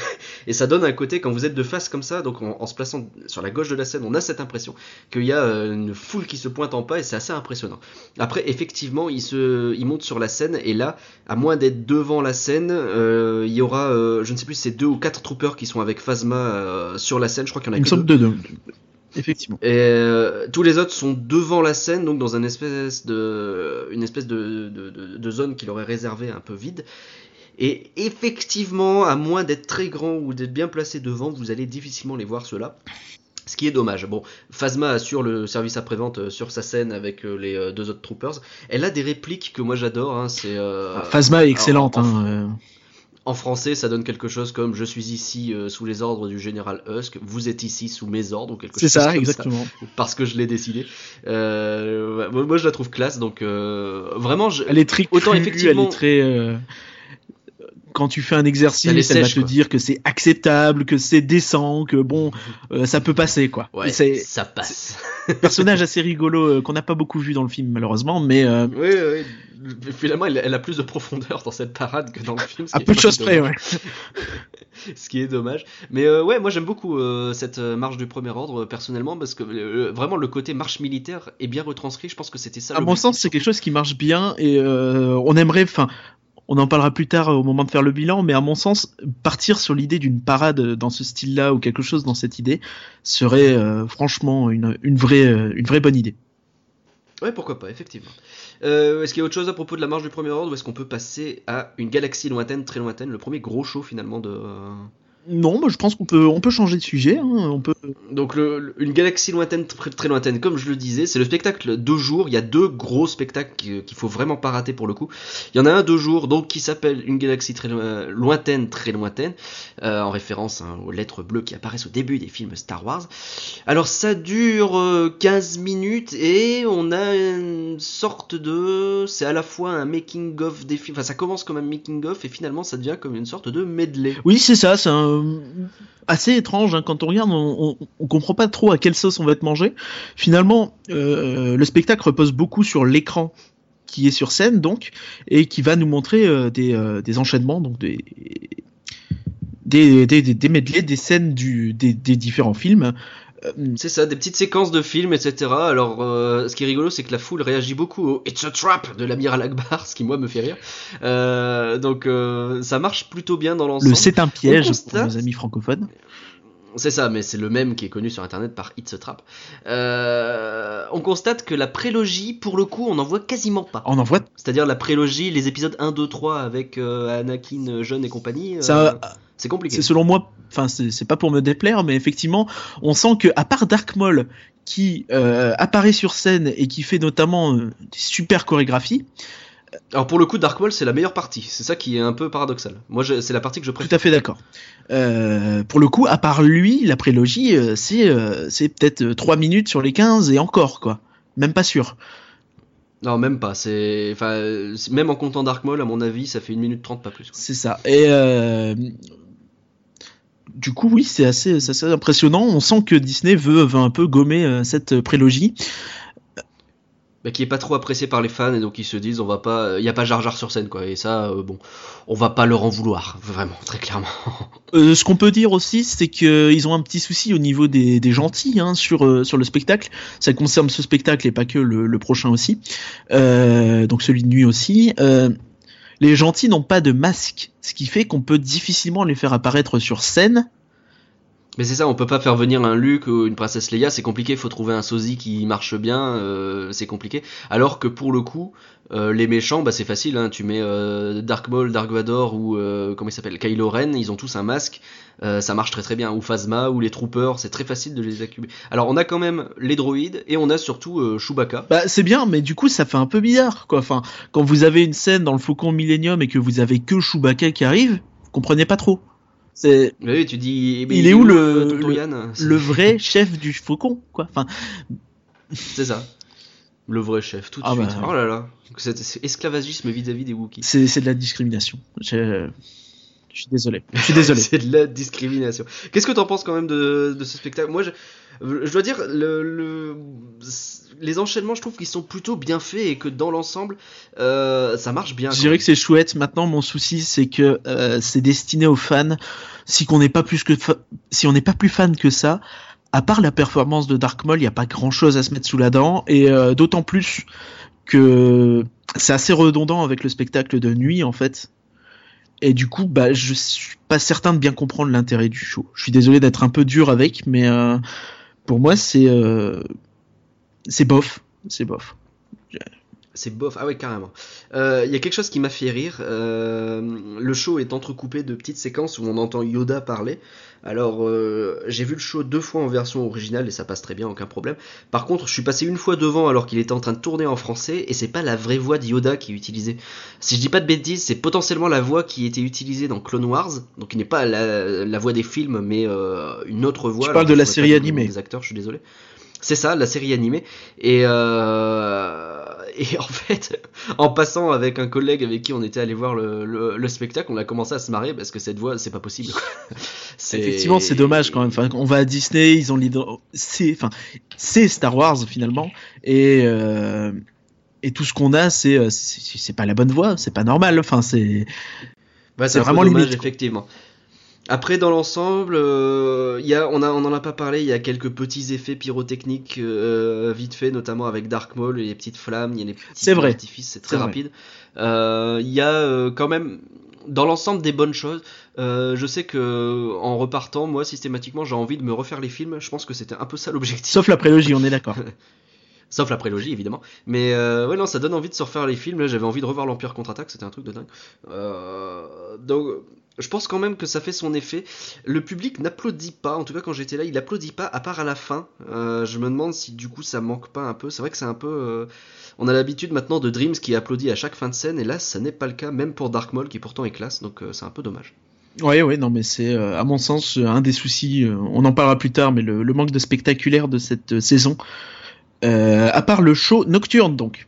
et ça donne un côté quand vous êtes de face comme ça donc en, en se plaçant sur la gauche de la scène on a cette impression qu'il y a euh, une foule qui se pointe en pas et c'est assez impressionnant après effectivement ils se ils montent sur la scène et là à moins d'être devant la scène euh, il y aura euh, je ne sais plus si c'est deux ou quatre troopers qui sont avec phasma euh, sur la scène je crois qu'il y en a Il me que semble deux. de deux. effectivement. Et euh, tous les autres sont devant la scène, donc dans une espèce de, une espèce de, de, de, de zone qu'il aurait réservée un peu vide. Et effectivement, à moins d'être très grand ou d'être bien placé devant, vous allez difficilement les voir ceux-là. Ce qui est dommage. Bon, Phasma assure le service après-vente euh, sur sa scène avec euh, les euh, deux autres troopers. Elle a des répliques que moi j'adore. Hein, c'est euh, Phasma est excellente. alors, en- hein, en français, ça donne quelque chose comme Je suis ici euh, sous les ordres du général Husk, vous êtes ici sous mes ordres ou quelque C'est chose ça, comme exactement. parce que je l'ai décidé. Euh, moi, je la trouve classe, donc euh, vraiment, je... Elle est très Autant crue, effectivement- elle est très. Quand tu fais un exercice, Elle est va sèche, te quoi. dire que c'est acceptable, que c'est décent, que bon, euh, ça peut passer quoi. ouais, C'est ça passe. un personnage assez rigolo euh, qu'on n'a pas beaucoup vu dans le film malheureusement, mais euh, oui, oui. Finalement, elle, elle a plus de profondeur dans cette parade que dans le film. ce à qui est peu de choses dommage. près, ouais. ce qui est dommage. Mais euh, ouais, moi j'aime beaucoup euh, cette marche du premier ordre euh, personnellement parce que euh, vraiment le côté marche militaire est bien retranscrit. Je pense que c'était ça. À mon sens, c'est quelque chose qui marche bien et euh, on aimerait, enfin, on en parlera plus tard au moment de faire le bilan, mais à mon sens, partir sur l'idée d'une parade dans ce style-là ou quelque chose dans cette idée serait euh, franchement une, vraie, euh, bonne idée. Ouais, pourquoi pas, effectivement. Euh, est-ce qu'il y a autre chose à propos de la marche du premier ordre ou est-ce qu'on peut passer à une galaxie lointaine, très lointaine, le premier gros show finalement de. Non, moi je pense qu'on peut, on peut changer de sujet. hein, on peut. Donc le, une galaxie lointaine, très, très lointaine, comme je le disais, c'est le spectacle de jour. Il y a deux gros spectacles qui- qu'il faut vraiment pas rater pour le coup. Il y en a un de jour, donc qui s'appelle une galaxie très lo- lointaine, très lointaine, euh, en référence hein, aux lettres bleues qui apparaissent au début des films Star Wars. Alors ça dure euh, 15 minutes et on a une sorte de, c'est à la fois un making of des films. Enfin, ça commence comme un making of et finalement ça devient comme une sorte de medley. Oui, c'est ça. C'est un- assez étrange hein, quand on regarde. On, comprend pas trop à quelle sauce on va être mangé. Finalement, euh, le spectacle repose beaucoup sur l'écran qui est sur scène donc et qui va nous montrer euh, des, euh, enchaînements donc des des, des, des, des des scènes des différents films. Euh, C'est ça, des petites séquences de films, etc. Alors, euh, ce qui est rigolo, c'est que la foule réagit beaucoup au It's a Trap de l'amiral Akbar, ce qui moi me fait rire. Euh, donc, euh, ça marche plutôt bien dans l'ensemble. le c'est un piège pour nos amis francophones. C'est ça, mais c'est le même qui est connu sur internet par It's a Trap. Euh, on constate que la prélogie, pour le coup, on n'en voit quasiment pas. On en voit C'est-à-dire la prélogie, les épisodes 1, 2, 3 avec euh, Anakin jeune et compagnie. euh, c'est compliqué. C'est selon moi, enfin c'est pas pour me déplaire, mais effectivement, on sent que à part Dark Maul qui apparaît sur scène et qui fait notamment des super chorégraphies, Alors, pour le coup, Dark Maul, c'est la meilleure partie. C'est ça qui est un peu paradoxal. Moi, c'est la partie que je tout préfère. à fait d'accord. Euh, pour le coup, à part lui, la prélogie, euh, c'est euh, c'est peut-être euh, 3 minutes sur les 15 et encore quoi. Même pas sûr. Non, même pas. C'est, enfin, même en comptant Dark Maul, à mon avis, ça fait une minute trente, pas plus. C'est ça. Et euh, du coup, oui, c'est assez, c'est assez impressionnant. On sent que Disney veut, veut un peu gommer cette prélogie. Bah, qui est pas trop apprécié par les fans et donc ils se disent, on va pas, il y a pas Jar sur scène, quoi. Et ça, euh, bon, on va pas leur en vouloir, vraiment, très clairement. Euh, ce qu'on peut dire aussi, c'est qu'ils ont un petit souci au niveau des, gentils hein, sur, euh, le spectacle. Ça concerne ce spectacle et pas que le, prochain aussi. Euh, donc celui de nuit aussi. Euh, les gentils n'ont pas de masque, ce qui fait qu'on peut difficilement les faire apparaître sur scène. Mais c'est ça, on peut pas faire venir un Luke ou une princesse Leia, c'est compliqué, faut trouver un sosie qui marche bien, euh, c'est compliqué. Alors que pour le coup, euh, les méchants, bah c'est facile, hein, tu mets euh, Dark Maul, Dark Vador ou euh, comment il s'appelle, Kylo Ren, ils ont tous un masque, ça marche très très bien. Ou Phasma ou les Troopers, c'est très facile de les accumuler. Alors on a quand même les droïdes et on a surtout Chewbacca. Bah c'est bien, mais du coup ça fait un peu bizarre quoi. Enfin, quand vous avez une scène dans le Faucon Millennium et que vous avez que Chewbacca qui arrive, vous comprenez pas trop. C'est oui, tu dis, mais Il est où le- euh, le- vrai chef du Faucon quoi. Enfin, C'est ça. Le vrai chef, tout de Ah suite. bah. Oh là là, c'est c'est esclavagisme vis-à-vis des Wookiees. c'est c'est de la discrimination. Je, suis désolé. Je suis désolé. c'est de la discrimination. Qu'est-ce que t'en penses quand même de, de ce spectacle? Moi, je, je dois dire, le, le- les enchaînements, je trouve qu'ils sont plutôt bien faits et que dans l'ensemble, euh, ça marche bien. Je dirais que c'est chouette. Maintenant, mon souci, c'est que euh, c'est destiné aux fans. Si qu'on n'est pas plus que fa- si on n'est pas plus fan que ça, à part la performance de Dark Maul, il n'y a pas grand chose à se mettre sous la dent. Et euh, d'autant plus que c'est assez redondant avec le spectacle de nuit, en fait. Et du coup, bah, je suis pas certain de bien comprendre l'intérêt du show. Je suis désolé d'être un peu dur avec, mais euh, pour moi, c'est euh, c'est bof, c'est bof. C'est bof, ah ouais, carrément. Euh, Il y a quelque chose qui m'a fait rire. Euh, le show est entrecoupé de petites séquences où on entend Yoda parler. Alors, euh, j'ai vu le show deux fois en version originale et ça passe très bien, aucun problème. Par contre, je suis passé une fois devant alors qu'il était en train de tourner en français et c'est pas la vraie voix de Yoda qui est utilisée. Si je dis pas de bêtises, c'est potentiellement la voix qui était utilisée dans Clone Wars, donc qui n'est pas la, la voix des films, mais euh, une autre voix. Alors, parles de je la série animée. Des acteurs, je suis désolé. C'est ça, la série animée. Et, euh, et en fait, en passant avec un collègue avec qui on était allé voir le, le- le spectacle, on a commencé à se marrer parce que cette voix, c'est pas possible. Effectivement, c'est dommage quand même. Enfin, on va à Disney, ils ont l'idée. C'est, enfin, Star Wars finalement, et euh, et tout ce qu'on a, c'est euh, c'est pas la bonne voie, c'est pas normal. Enfin, c'est Bah, C'est vraiment dommage, limite, effectivement. Après, dans l'ensemble, euh, il y a, on a, on en a pas parlé. Il y a quelques petits effets pyrotechniques euh, vite fait, notamment avec Dark Maul les petites flammes. Il y a les petits vrai. d'artifice, c'est très rapide. Euh, Il y a euh, quand même, dans l'ensemble, des bonnes choses. Euh, je sais que en repartant, moi, systématiquement, j'ai envie de me refaire les films. Je pense que c'était un peu ça l'objectif. sauf la prélogie, on est d'accord. Sauf la prélogie, évidemment. Mais euh, ouais, non, ça donne envie de se refaire les films. J'avais envie de revoir l'Empire contre-attaque, c'était un truc de dingue. Euh, donc, je pense quand même que ça fait son effet. Le public n'applaudit pas, en tout cas quand j'étais là, il applaudit pas, à part à la fin. Euh, je me demande si du coup ça manque pas un peu. C'est vrai que c'est un peu. euh, On a l'habitude maintenant de Dreams qui applaudit à chaque fin de scène, et là, ça n'est pas le cas, même pour Dark Maul qui pourtant est classe, donc euh, c'est un peu dommage. Ouais, ouais, non, mais c'est à mon sens un des soucis. on en parlera plus tard, mais le, le manque de spectaculaire de cette saison. À part le show nocturne, donc.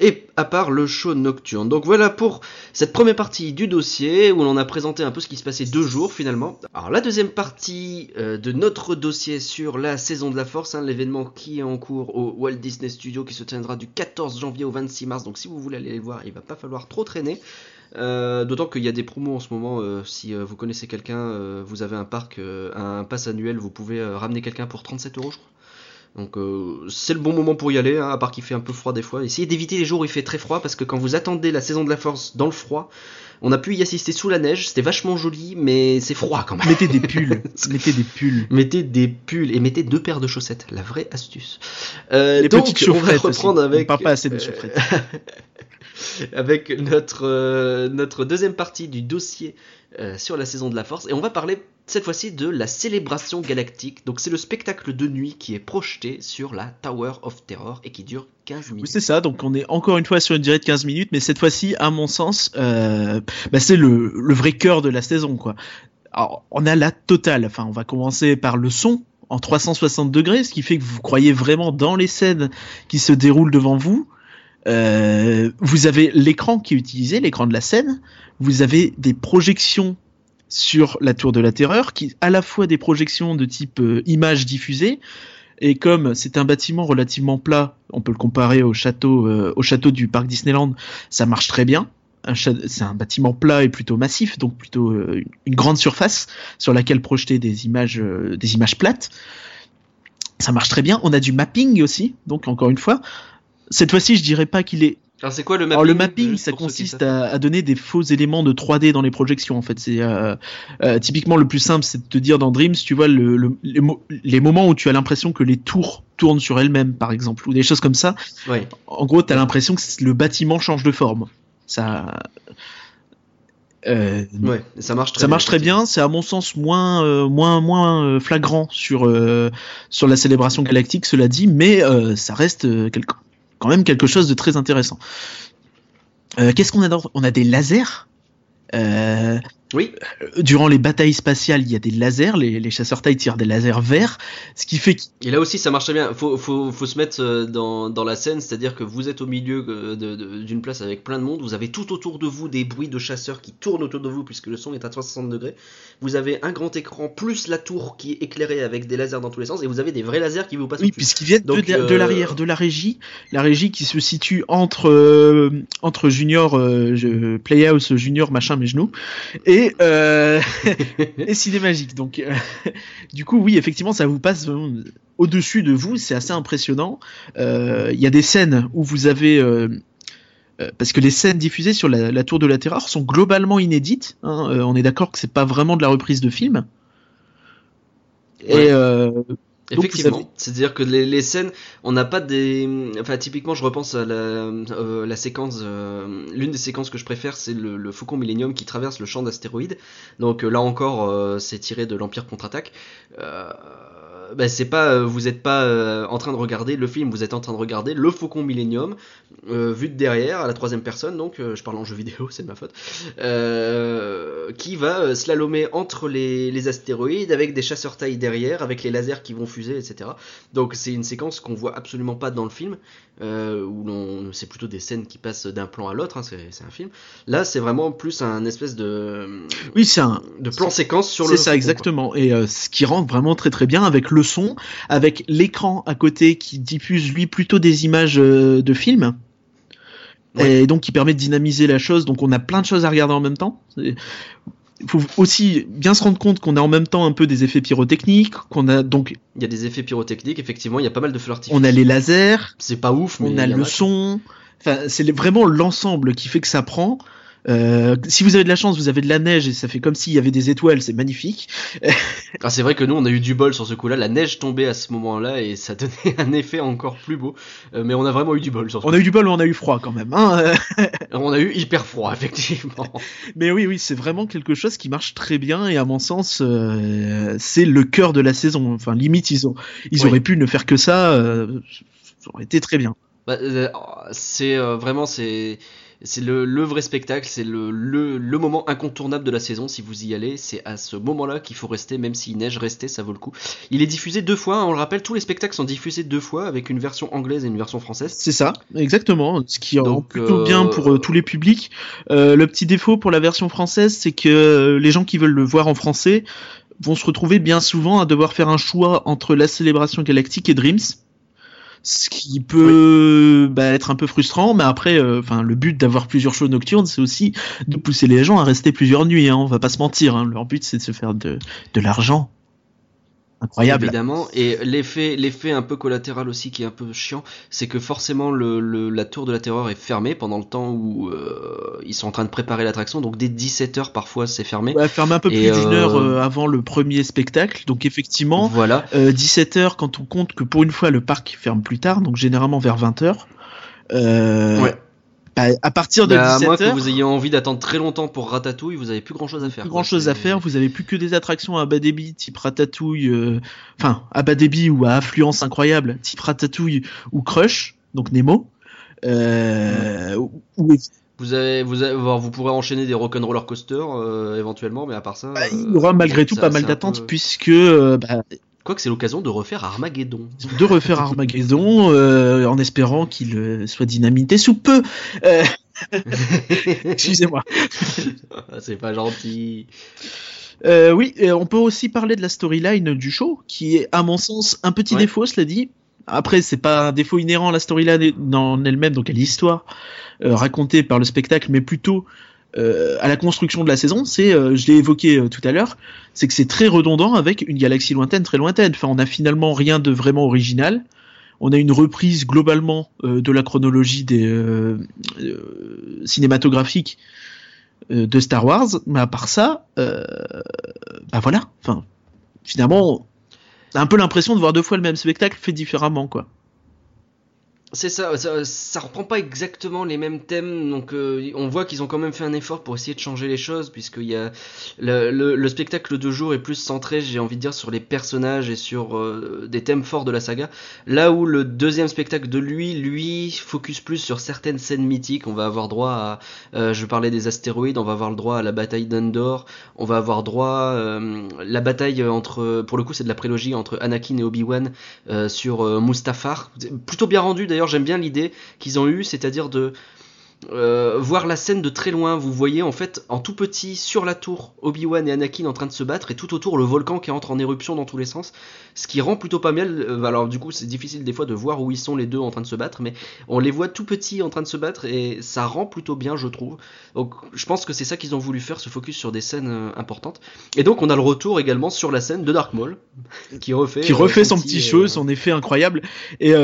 Et à part le show nocturne. Donc voilà pour cette première partie du dossier où l'on a présenté un peu ce qui se passait deux jours finalement. Alors la deuxième partie euh, de notre dossier sur la saison de la force, hein, l'événement qui est en cours au Walt Disney Studio qui se tiendra du 14 janvier au 26 mars. Donc si vous voulez aller le voir, il va pas falloir trop traîner. Euh, D'autant qu'il y a des promos en ce moment. euh, si vous connaissez quelqu'un, vous avez un parc, un pass annuel, vous pouvez ramener quelqu'un pour 37 euros, je crois. Donc euh, c'est le bon moment pour y aller, hein, à part qu'il fait un peu froid des fois. Essayez d'éviter les jours où il fait très froid, parce que quand vous attendez la saison de la force dans le froid, on a pu y assister sous la neige, c'était vachement joli, mais c'est froid quand même. Mettez des pulls. mettez des pulls. Mettez des pulls et mettez deux paires de chaussettes, la vraie astuce. Euh, Les donc, petites on va reprendre aussi. avec On parle pas assez de euh, chaufferettes. avec notre, euh, notre deuxième partie du dossier euh, sur la saison de la Force. Et on va parler cette fois-ci de la célébration galactique. Donc c'est le spectacle de nuit qui est projeté sur la Tower of Terror et qui dure 15 Oui, minutes. c'est ça. Donc, on est encore une fois sur une durée de 15 minutes, mais cette fois-ci, à mon sens, euh, bah, c'est le, le vrai cœur de la saison, quoi. Alors, on a la totale. Enfin, on va commencer par le son en 360 degrés, ce qui fait que vous croyez vraiment dans les scènes qui se déroulent devant vous. Euh, vous avez l'écran qui est utilisé, l'écran de la scène. Vous avez des projections sur la tour de la terreur, qui à la fois des projections de type euh, image diffusée, et comme c'est un bâtiment relativement plat, on peut le comparer au château, euh, au château du parc Disneyland, ça marche très bien. C'est un bâtiment plat et plutôt massif, donc plutôt euh, une- grande surface sur laquelle projeter des images, des images plates. Ça marche très bien. On a du mapping aussi, donc encore une fois. Cette fois-ci, je dirais pas qu'il est Alors c'est quoi le mapping alors le mapping, ça consiste à, à donner des faux éléments de 3D dans les projections. En fait, c'est euh, euh, typiquement le plus simple, c'est de te dire dans Dreams, tu vois le, le- les, mo- les moments où tu as l'impression que les tours tournent sur elles-mêmes, par exemple, ou des choses comme ça. Ouais. En gros, tu as l'impression que le bâtiment change de forme. Ça, euh, Ouais, ça marche très ça bien. marche très bien. C'est à mon sens moins euh, moins moins flagrant sur euh, sur la célébration galactique, cela dit, mais ça reste quelque- quand même quelque chose de très intéressant. Euh, Qu'est-ce qu'on a d'autre On a des lasers. Euh, Oui, durant les batailles spatiales, il y a des lasers. Les, les chasseurs taille tirent des lasers verts, ce qui fait et là aussi ça marche très bien. Faut, faut, faut se mettre euh, dans, dans la scène, c'est-à-dire que vous êtes au milieu euh, d'une place avec plein de monde, vous avez tout autour de vous des bruits de chasseurs qui tournent autour de vous puisque le son est à 360 degrés. Vous avez un grand écran plus la tour qui est éclairée avec des lasers dans tous les sens et vous avez des vrais lasers qui vous passent Oui, puisqu'ils viennent de, Donc, de euh, l'arrière, de la régie, la régie qui se situe entre euh, entre Junior euh, Playhouse Junior machin mes genoux et euh, et Cinémagique. Donc euh, du coup oui effectivement ça vous passe au-dessus de vous, c'est assez impressionnant. Euh, Il y a des scènes où vous avez euh, parce que les scènes diffusées sur la, la tour de la terreur sont globalement inédites. hein. On est d'accord que c'est pas vraiment de la reprise de film. Et Effectivement, avez- c'est-à-dire que les, les scènes, on n'a pas des, enfin typiquement, je repense à la, euh, la séquence, euh, l'une des séquences que je préfère, c'est le, le Faucon Millennium qui traverse le champ d'astéroïdes. Donc euh, là encore, euh, c'est tiré de l'Empire contre-attaque. Euh, ben, c'est pas, euh, vous êtes pas euh, en train de regarder le film, vous êtes en train de regarder le Faucon Millennium euh, vu de derrière à la troisième personne. Donc euh, je parle en jeu vidéo, c'est de ma faute. Euh, qui va euh, slalomer entre les, les astéroïdes avec des chasseurs taille derrière, avec les lasers qui vont fuser, etc. Donc c'est une séquence qu'on voit absolument pas dans le film, euh, où l'on, c'est plutôt des scènes qui passent d'un plan à l'autre. hein, c'est, c'est un film. Là, c'est vraiment plus un espèce de Oui, c'est un, de plan séquence sur le. C'est ça, faucon, exactement. Et euh, ce qui rentre vraiment très très bien avec le son, avec l'écran à côté qui diffuse lui plutôt des images euh, de films. Et donc qui permet de dynamiser la chose. Donc on a plein de choses à regarder en même temps. Il faut aussi bien se rendre compte qu'on a en même temps un peu des effets pyrotechniques, qu'on a donc. Il y a des effets pyrotechniques, effectivement, il y a pas mal de feux on a les lasers, C'est pas ouf, mais on a en le son. Enfin, c'est vraiment l'ensemble qui fait que ça prend. Euh, si vous avez de la chance, vous avez de la neige et ça fait comme s'il y avait des étoiles, c'est magnifique. Ah, c'est vrai que nous, on a eu du bol sur ce coup-là. La neige tombait à ce moment-là et ça donnait un effet encore plus beau. Euh, mais on a vraiment eu du bol sur ce On a eu du bol, mais on a eu froid quand même. Hein On a eu hyper froid, effectivement. Mais oui, oui, c'est vraiment quelque chose qui marche très bien et à mon sens, euh, c'est le cœur de la saison. Enfin, limite, ils, ont, ils Oui. auraient pu ne faire que ça, ça aurait été très bien. Bah, c'est vraiment c'est c'est le, le vrai spectacle, c'est le, le, le moment incontournable de la saison. Si vous y allez, c'est à ce moment-là qu'il faut rester, même s'il neige, rester, ça vaut le coup. Il est diffusé deux fois, hein, on le rappelle, tous les spectacles sont diffusés deux fois avec une version anglaise et une version française. C'est ça, exactement. Ce qui rend Donc, plutôt euh, bien pour euh, tous les publics. Euh, le petit défaut pour la version française, c'est que euh, les gens qui veulent le voir en français vont se retrouver bien souvent à devoir faire un choix entre la célébration galactique et Dreams. Ce qui peut bah, être un peu frustrant, mais après, euh, enfin, le but d'avoir plusieurs shows nocturnes, c'est aussi de pousser les gens à rester plusieurs nuits. Hein, on va pas se mentir. Hein, leur but, c'est de se faire de, de l'argent. Incroyable. Évidemment. Et l'effet, l'effet un peu collatéral aussi qui est un peu chiant, c'est que forcément le, le- la tour de la terreur est fermée pendant le temps où euh, ils sont en train de préparer l'attraction. Donc dès 17h parfois c'est fermé. Ouais, fermer un peu plus d'une euh, heure euh, avant le premier spectacle. Donc effectivement, Voilà. Euh, 17h quand on compte que pour une fois le parc ferme plus tard, donc généralement vers 20h. Euh, Ouais. Bah, à partir de Bah, à moins que 17h, vous ayez envie d'attendre très longtemps pour Ratatouille, vous avez plus grand chose à faire. plus quoi. grand chose à faire, vous avez plus que des attractions à bas débit type Ratatouille, euh, enfin à bas débit ou à affluence incroyable type Ratatouille ou Crush, donc Nemo. Euh, ou- ou- Vous avez, vous avez, vous pourrez enchaîner des rock'n'roller coasters euh, éventuellement, mais à part ça. bah, euh, il y aura malgré tout ça- pas mal d'attentes peu- puisque euh, bah, Quoique c'est l'occasion de refaire Armageddon. de refaire Armageddon euh, en espérant qu'il euh, soit dynamité sous peu. Euh, Excusez-moi. c'est pas gentil. Euh, oui, on peut aussi parler de la storyline du show, qui est, à mon sens, un petit Ouais. défaut, cela dit. Après, c'est pas un défaut inhérent à la storyline en elle-même, donc à l'histoire euh, racontée par le spectacle, mais plutôt euh, à la construction de la saison. C'est, euh, je l'ai évoqué euh, tout à l'heure, c'est que c'est très redondant avec une galaxie lointaine, très lointaine. Enfin, on a finalement rien de vraiment original. On a une reprise globalement euh, de la chronologie des euh, cinématographiques de Star Wars, mais à part ça, bah voilà. Enfin, finalement, on a un peu l'impression de voir deux fois le même spectacle fait différemment, quoi. C'est ça, ça, reprend pas exactement les mêmes thèmes, donc euh, on voit qu'ils ont quand même fait un effort pour essayer de changer les choses, puisqu'il y a le, le, le spectacle de jour est plus centré, j'ai envie de dire, sur les personnages et sur euh, des thèmes forts de la saga, là où le deuxième spectacle de lui, lui, focus plus sur certaines scènes mythiques. On va avoir droit à, euh, je parlais des astéroïdes, on va avoir le droit à la bataille d'Endor, on va avoir droit euh, la bataille entre, pour le coup, c'est de la prélogie entre Anakin et Obi-Wan sur Mustafar. Plutôt bien rendu d'ailleurs, j'aime bien l'idée qu'ils ont eue, c'est-à-dire de euh, voir la scène de très loin. Vous voyez en fait en tout petit sur la tour Obi-Wan et Anakin en train de se battre et tout autour le volcan qui entre en éruption dans tous les sens. Ce qui rend plutôt pas mal. euh, alors du coup c'est difficile des fois de voir où ils sont les deux en train de se battre, mais on les voit tout petits en train de se battre et ça rend plutôt bien je trouve. Donc je pense que c'est ça qu'ils ont voulu faire, se focus sur des scènes euh, importantes. Et donc on a le retour également sur la scène de Dark Maul qui refait Qui refait son petit euh, show, son effet incroyable. Et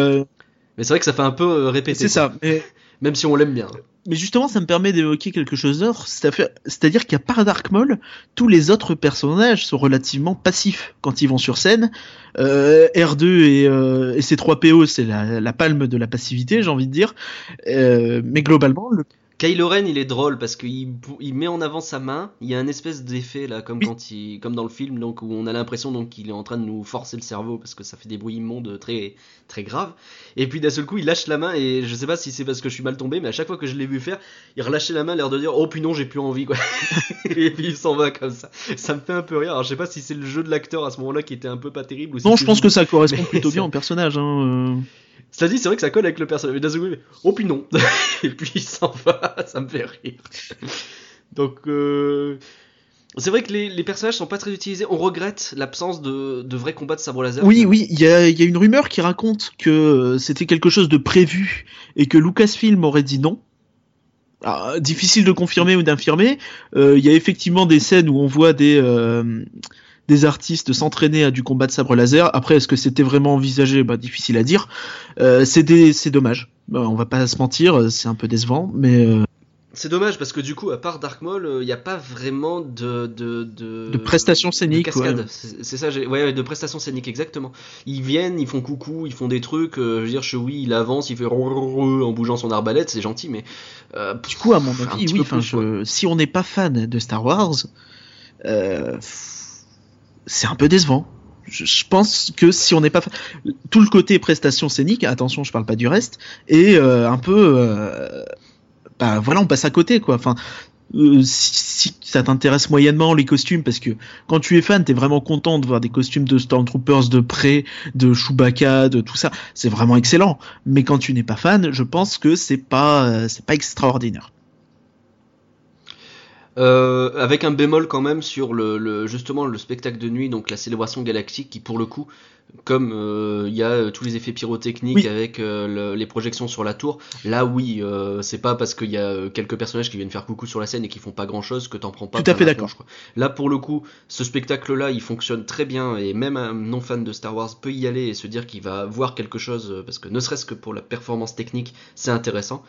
Mais c'est vrai que ça fait un peu euh, répété. c'est ça. Mais Même si on l'aime bien. mais justement, ça me permet d'évoquer quelque chose d'autre. C'est-à-dire c'est-à-dire qu'à part Dark Maul, tous les autres personnages sont relativement passifs quand ils vont sur scène. Euh, R2 et, euh, et C3PO, c'est la, la palme de la passivité, j'ai envie de dire. Euh, mais globalement, le Kylo Ren, il est drôle parce qu'il il met en avant sa main. Il y a un espèce d'effet là, comme quand il, comme dans le film, donc où on a l'impression donc qu'il est en train de nous forcer le cerveau parce que ça fait des bruits immondes très très graves. Et puis d'un seul coup, il lâche la main et je sais pas si c'est parce que je suis mal tombé, mais à chaque fois que je l'ai vu faire, il relâchait la main, l'air de dire oh puis non, j'ai plus envie quoi. et puis il s'en va comme ça. Ça me fait un peu rire. Alors je sais pas si c'est le jeu de l'acteur à ce moment-là qui était un peu pas terrible. Ou si non, je pense que ça correspond Mais plutôt bien au personnage. Hein. euh. Cela dit, c'est vrai que ça colle avec le personnage. Mais d'un fait, oh puis non. et puis il s'en va, ça me fait rire. Donc, euh, c'est vrai que les, les personnages sont pas très utilisés. On regrette l'absence de, de vrais combats de sabre laser. Oui, oui, il y a, une rumeur qui raconte que euh, c'était quelque chose de prévu et que Lucasfilm aurait dit non. Ah, difficile de confirmer ou d'infirmer. Euh, Il y a effectivement des scènes où on voit des des artistes s'entraîner à du combat de sabre laser. Après, est-ce que c'était vraiment envisagé? Bah, Difficile à dire. Euh, c'est des- c'est dommage. Bah, on va pas se mentir, c'est un peu décevant, mais euh, C'est dommage parce que du coup, à part Dark Maul, il n'y a pas vraiment de. De, de, De prestations scéniques, de cascade. ouais. C'est ça, ouais, de prestations scéniques, exactement. Ils viennent, ils font coucou, ils font des trucs. euh, je veux dire, Chewie, il avance, il fait en bougeant son arbalète, c'est gentil, mais. euh, Du coup, à mon avis, oui. plus, je- si on n'est pas fan de Star Wars, euh, c'est un peu décevant. Je, pense que si on n'est pas tout le côté prestation scénique, attention, je parle pas du reste, et euh, un peu, euh, bah voilà, on passe à côté, quoi. Enfin. euh, si, ça t'intéresse moyennement les costumes parce que quand tu es fan t'es vraiment content de voir des costumes de Stormtroopers de près de Chewbacca de tout ça c'est vraiment excellent mais quand tu n'es pas fan je pense que c'est pas c'est pas extraordinaire Euh, avec un bémol quand même sur le, le- justement le spectacle de nuit, donc la célébration galactique, qui pour le coup, comme euh, il y a euh, tous les effets pyrotechniques Oui. avec euh, le- les projections sur la tour, là oui, euh, c'est pas parce qu'il y a euh, quelques personnages qui viennent faire coucou sur la scène et qui font pas grand chose que t'en prends pas. Tout à fait d'accord. Là pour le coup, ce spectacle-là, il fonctionne très bien et même un non fan de Star Wars peut y aller et se dire qu'il va voir quelque chose euh, parce que ne serait-ce que pour la performance technique, c'est intéressant.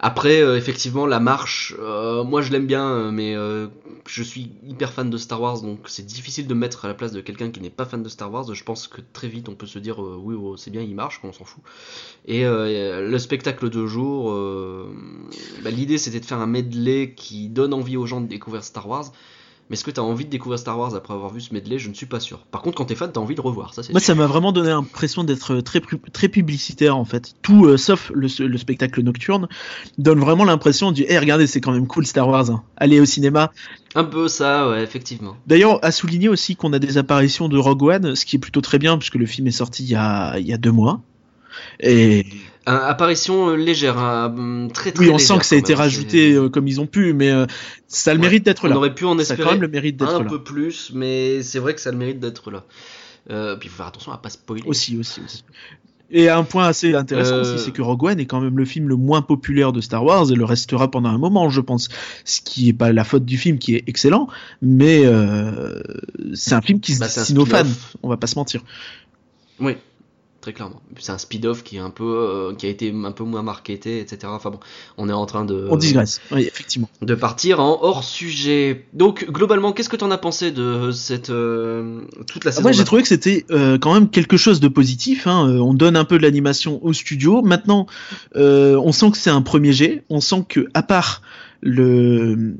Après, euh, effectivement, la marche, euh, moi je l'aime bien, euh, mais je suis hyper fan de Star Wars, donc c'est difficile de me mettre à la place de quelqu'un qui n'est pas fan de Star Wars. Je pense que très vite on peut se dire, oui, oh, c'est bien, il marche, on s'en fout. Et le spectacle de jour, bah, l'idée c'était de faire un medley qui donne envie aux gens de découvrir Star Wars. Mais est-ce que tu as envie de découvrir Star Wars après avoir vu ce medley? Je ne suis pas sûr. Par contre, quand t'es fan, t'as envie de revoir, ça Moi, sûr. ça m'a vraiment donné l'impression d'être très, pu- très publicitaire en fait. Tout euh, sauf le, le spectacle nocturne donne vraiment l'impression du Eh, regardez, c'est quand même cool Star Wars. hein. Allez au cinéma. Un peu ça, ouais, effectivement. D'ailleurs, à souligner aussi qu'on a des apparitions de Rogue One, ce qui est plutôt très bien puisque le film est sorti il y a, il y a deux mois. Et Un- apparition euh, légère, hein, hum, très très oui, on légère, sent que ça a été rajouté euh, comme ils ont pu, mais euh, ça a le Ouais. mérite d'être On là. aurait pu en Ça a espérer quand même le mérite d'être un là. peu plus, mais c'est vrai que ça a le mérite d'être là. Euh, puis il faut faire attention à pas spoiler. Aussi, aussi, aussi. Et un point assez intéressant Euh, aussi, c'est que Rogue One est quand même le film le moins populaire de Star Wars et le restera pendant un moment, je pense. Ce qui est pas la faute du film, qui est excellent, mais euh, c'est un film qui se Bah, destine aux fans. On va pas se mentir. Oui, très clairement. C'est un speed-off qui est un peu, euh, qui a été un peu moins marketé, etc. Enfin bon, on est en train de, On digresse. Oui, effectivement. de partir en hors sujet. Donc globalement, qu'est-ce que t'en as pensé de cette euh, toute la saison Moi, j'ai trouvé que c'était euh, quand même quelque chose de positif. Hein. On donne un peu de l'animation au studio. Maintenant, on sent que c'est un premier jet. On sent que, à part le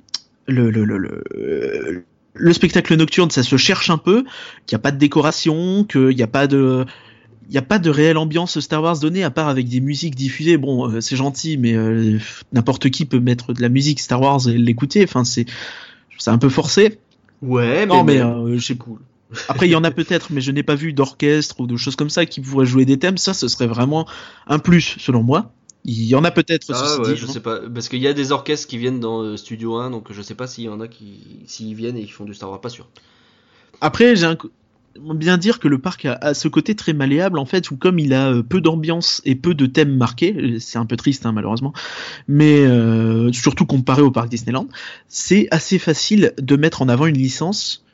le le le, le, le spectacle nocturne, ça se cherche un peu. Qu'il n'y a pas de décoration, qu'il n'y a pas de il n'y a pas de réelle ambiance Star Wars donnée à part avec des musiques diffusées. Bon, euh, c'est gentil, mais euh, n'importe qui peut mettre de la musique Star Wars et l'écouter. Enfin, c'est c'est un peu forcé. Ouais, mais, Non, mais mais- euh, sais c'est cool. après, il y en a peut-être, mais je n'ai pas vu d'orchestre ou de choses comme ça qui pourraient jouer des thèmes. Ça, ce serait vraiment un plus, selon moi. Il y en a peut-être, Ah ouais, dit, je sais pas, parce qu'il y a des orchestres qui viennent dans euh, Studio 1, donc je sais pas s'il y en a qui, s'ils viennent et qui font du Star Wars, pas sûr. Après, j'ai un... bien dire que le parc a, a ce côté très malléable, en fait, où comme il a euh, peu d'ambiance et peu de thèmes marqués, euh, c'est un peu triste, hein, malheureusement, mais euh, surtout comparé au parc Disneyland, c'est assez facile de mettre en avant une licence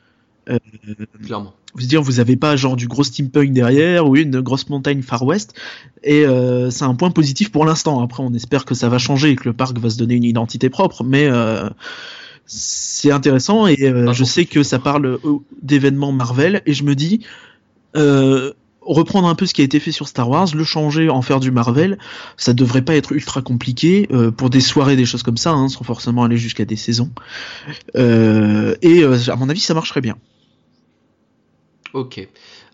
Clairement. vous dire vous avez pas genre du gros steampunk derrière ou une grosse montagne Far West et euh, c'est un point positif pour l'instant après on espère que ça va changer et que le parc va se donner une identité propre mais euh, c'est intéressant et euh, Ah, je sais que ça parle euh, d'événements Marvel et je me dis euh, reprendre un peu ce qui a été fait sur Star Wars, le changer, en faire du Marvel, ça devrait pas être ultra compliqué euh, pour des soirées, des choses comme ça, hein, sans forcément aller jusqu'à des saisons. Et à mon avis, ça marcherait bien. Ok.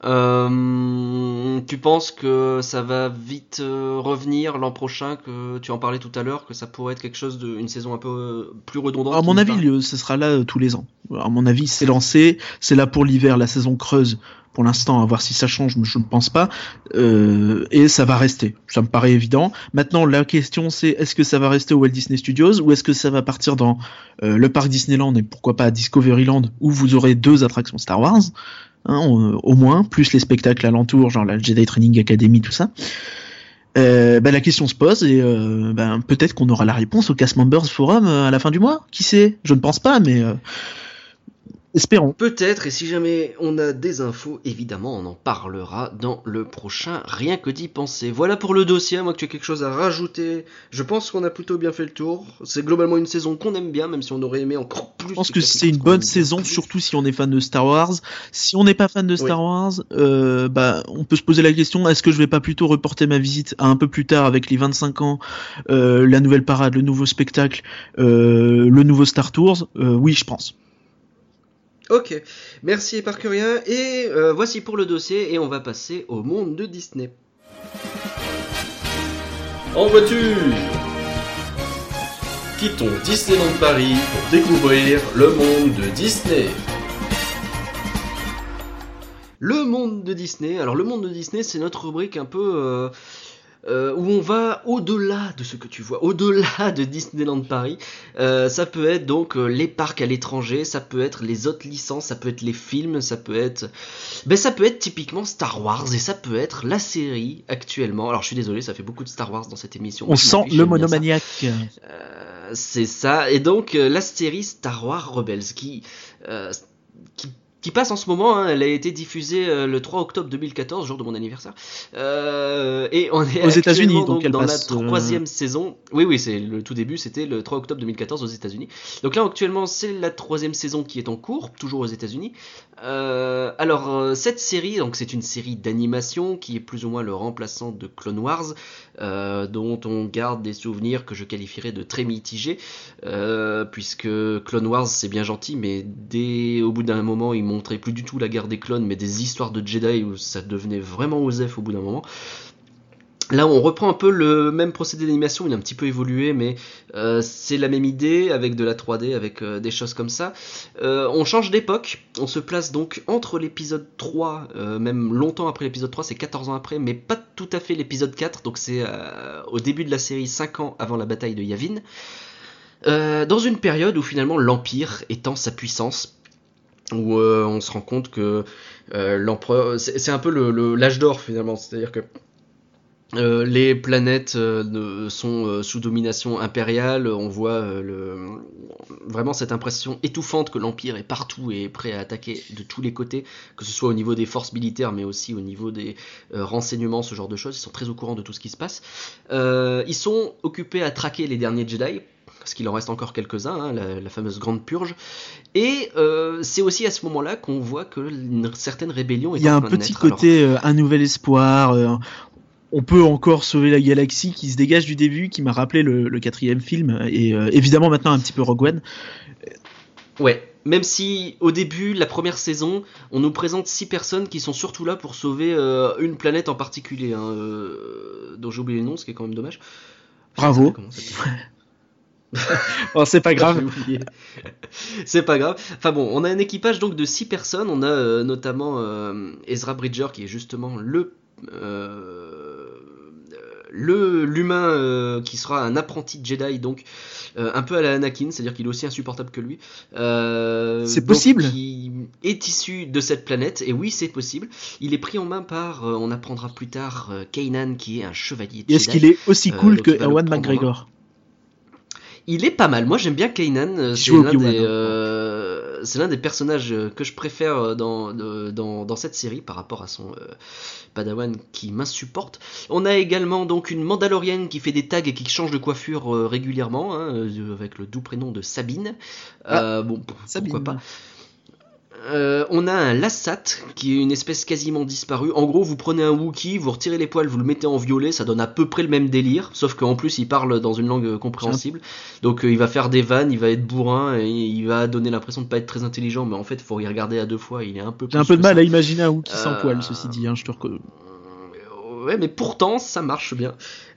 Euh, tu penses que ça va vite euh, revenir l'an prochain, que tu en parlais tout à l'heure, que ça pourrait être quelque chose de une saison un peu euh, plus redondante À mon avis, le- ce sera là euh, tous les ans. À mon avis, c'est lancé, c'est là pour l'hiver, la saison creuse. Pour l'instant, à voir si ça change, mais je ne pense pas. Euh, et ça va rester. Ça me paraît évident. Maintenant, la question, c'est est-ce que ça va rester au Walt Disney Studios ou est-ce que ça va partir dans euh, le parc Disneyland et pourquoi pas à Discoveryland où vous aurez deux attractions Star Wars, hein, au, moins, plus les spectacles alentours, genre la Jedi Training Academy, tout ça. Euh, bah, la question se pose et euh, ben, peut-être qu'on aura la réponse au Cast Members Forum euh, à la fin du mois. Qui sait? Je ne pense pas, mais euh, espérons. Peut-être, et si jamais on a des infos, évidemment, on en parlera dans le prochain Rien que d'y penser. Voilà pour le dossier, moi que tu as quelque chose à rajouter. Je pense qu'on a plutôt bien fait le tour. C'est globalement une saison qu'on aime bien, même si on aurait aimé encore plus. Je pense que c'est une bonne saison, surtout si on est fan de Star Wars. Si on n'est pas fan de Star Wars, euh, bah, on peut se poser la question est-ce que je vais pas plutôt reporter ma visite à un peu plus tard avec les 25 ans, euh, la nouvelle parade, le nouveau spectacle, euh, le nouveau Star Tours? Oui, je pense. Ok, merci Éparcurien, et euh, voici pour le dossier, et on va passer au monde de Disney. En voiture Quittons Disneyland Paris pour découvrir le monde de Disney. Le monde de Disney. Alors le monde de Disney, c'est notre rubrique un peu euh, euh, où on va au-delà de ce que tu vois, au-delà de Disneyland Paris. Euh, ça peut être donc euh, les parcs à l'étranger, ça peut être les autres licences, ça peut être les films, ça peut être, ben ça peut être typiquement Star Wars et ça peut être la série actuellement. Alors je suis désolé, ça fait beaucoup de Star Wars dans cette émission. On sent le monomaniaque. Euh, c'est ça. Et donc la série Star Wars Rebels qui, qui qui passe en ce moment, hein, elle a été diffusée euh, le 3 octobre 2014, jour de mon anniversaire. Euh, et on est Aux États-Unis, donc elle dans passe, la euh, troisième saison. Oui, oui, c'est le tout début, c'était le 3 octobre 2014 aux États-Unis. Donc là, actuellement, c'est la troisième saison qui est en cours, toujours aux États-Unis. Euh, alors cette série, donc c'est une série d'animation qui est plus ou moins le remplaçant de Clone Wars, dont on garde des souvenirs que je qualifierais de très mitigés, puisque Clone Wars c'est bien gentil, mais dès au bout d'un moment ils plus du tout la guerre des clones, mais des histoires de Jedi où ça devenait vraiment osef au bout d'un moment. Là, on reprend un peu le même procédé d'animation, il a un petit peu évolué, mais euh, c'est la même idée avec de la 3D, avec euh, des choses comme ça. Euh, on change d'époque, on se place donc entre l'épisode 3, euh, même longtemps après l'épisode 3, c'est 14 ans après, mais pas tout à fait l'épisode 4, donc c'est au début de la série 5 ans avant la bataille de Yavin. Dans une période où finalement l'Empire étend sa puissance, où euh, on se rend compte que euh, l'empereur, c'est un peu le- le- l'âge d'or finalement, c'est-à-dire que euh, les planètes euh, sont sous domination impériale. On voit le, vraiment cette impression étouffante que l'Empire est partout et est prêt à attaquer de tous les côtés, que ce soit au niveau des forces militaires, mais aussi au niveau des renseignements, ce genre de choses. Ils sont très au courant de tout ce qui se passe. Ils sont occupés à traquer les derniers Jedi. Parce qu'il en reste encore quelques-uns, hein, la, la fameuse grande purge. Et euh, c'est aussi à ce moment-là qu'on voit que une certaine rébellion est Il y a en un petit naître. Côté, euh, un nouvel espoir. euh, on peut encore sauver la galaxie qui se dégage du début, qui m'a rappelé le, le quatrième film, et évidemment maintenant un petit peu Rogue One. Ouais, même si au début, la première saison, on nous présente six personnes qui sont surtout là pour sauver euh, une planète en particulier, hein, euh, dont j'ai oublié le nom, ce qui est quand même dommage. Bravo. Ça Oh, c'est pas grave. C'est pas grave. Enfin bon, on a un équipage donc de six personnes. On a euh, notamment euh, Ezra Bridger qui est justement le euh, le l'humain qui sera un apprenti Jedi donc un peu à la Anakin, c'est-à-dire qu'il est aussi insupportable que lui. C'est donc, possible? Qui est issu de cette planète et oui c'est possible. Il est pris en main par, on apprendra plus tard, Kanan qui est un chevalier Et. Est-ce qu'il est aussi cool donc que Ewan McGregor? Il est pas mal. Moi, j'aime bien Kanan. euh, C'est l'un des. hein. euh, c'est l'un des personnages que je préfère dans, dans, dans, cette série par rapport à son padawan qui m'insupporte. On a également donc une Mandalorienne qui fait des tags et qui change de coiffure régulièrement, hein, avec le doux prénom de Sabine. Ah, bon, Sabine. pourquoi pas. Euh, on a un Lassat qui est une espèce quasiment disparue. En gros, vous prenez un Wookie, vous retirez les poils, vous le mettez en violet, ça donne à peu près le même délire, sauf qu'en plus il parle dans une langue compréhensible. Donc euh, il va faire des vannes, il va être bourrin, et il va donner l'impression de pas être très intelligent, mais en fait, il faut y regarder à deux fois, il est un peu. J'ai un peu de mal à imaginer un Wookie sans poils, ceci dit. Hein, je te reconnais ouais, mais pourtant ça marche bien.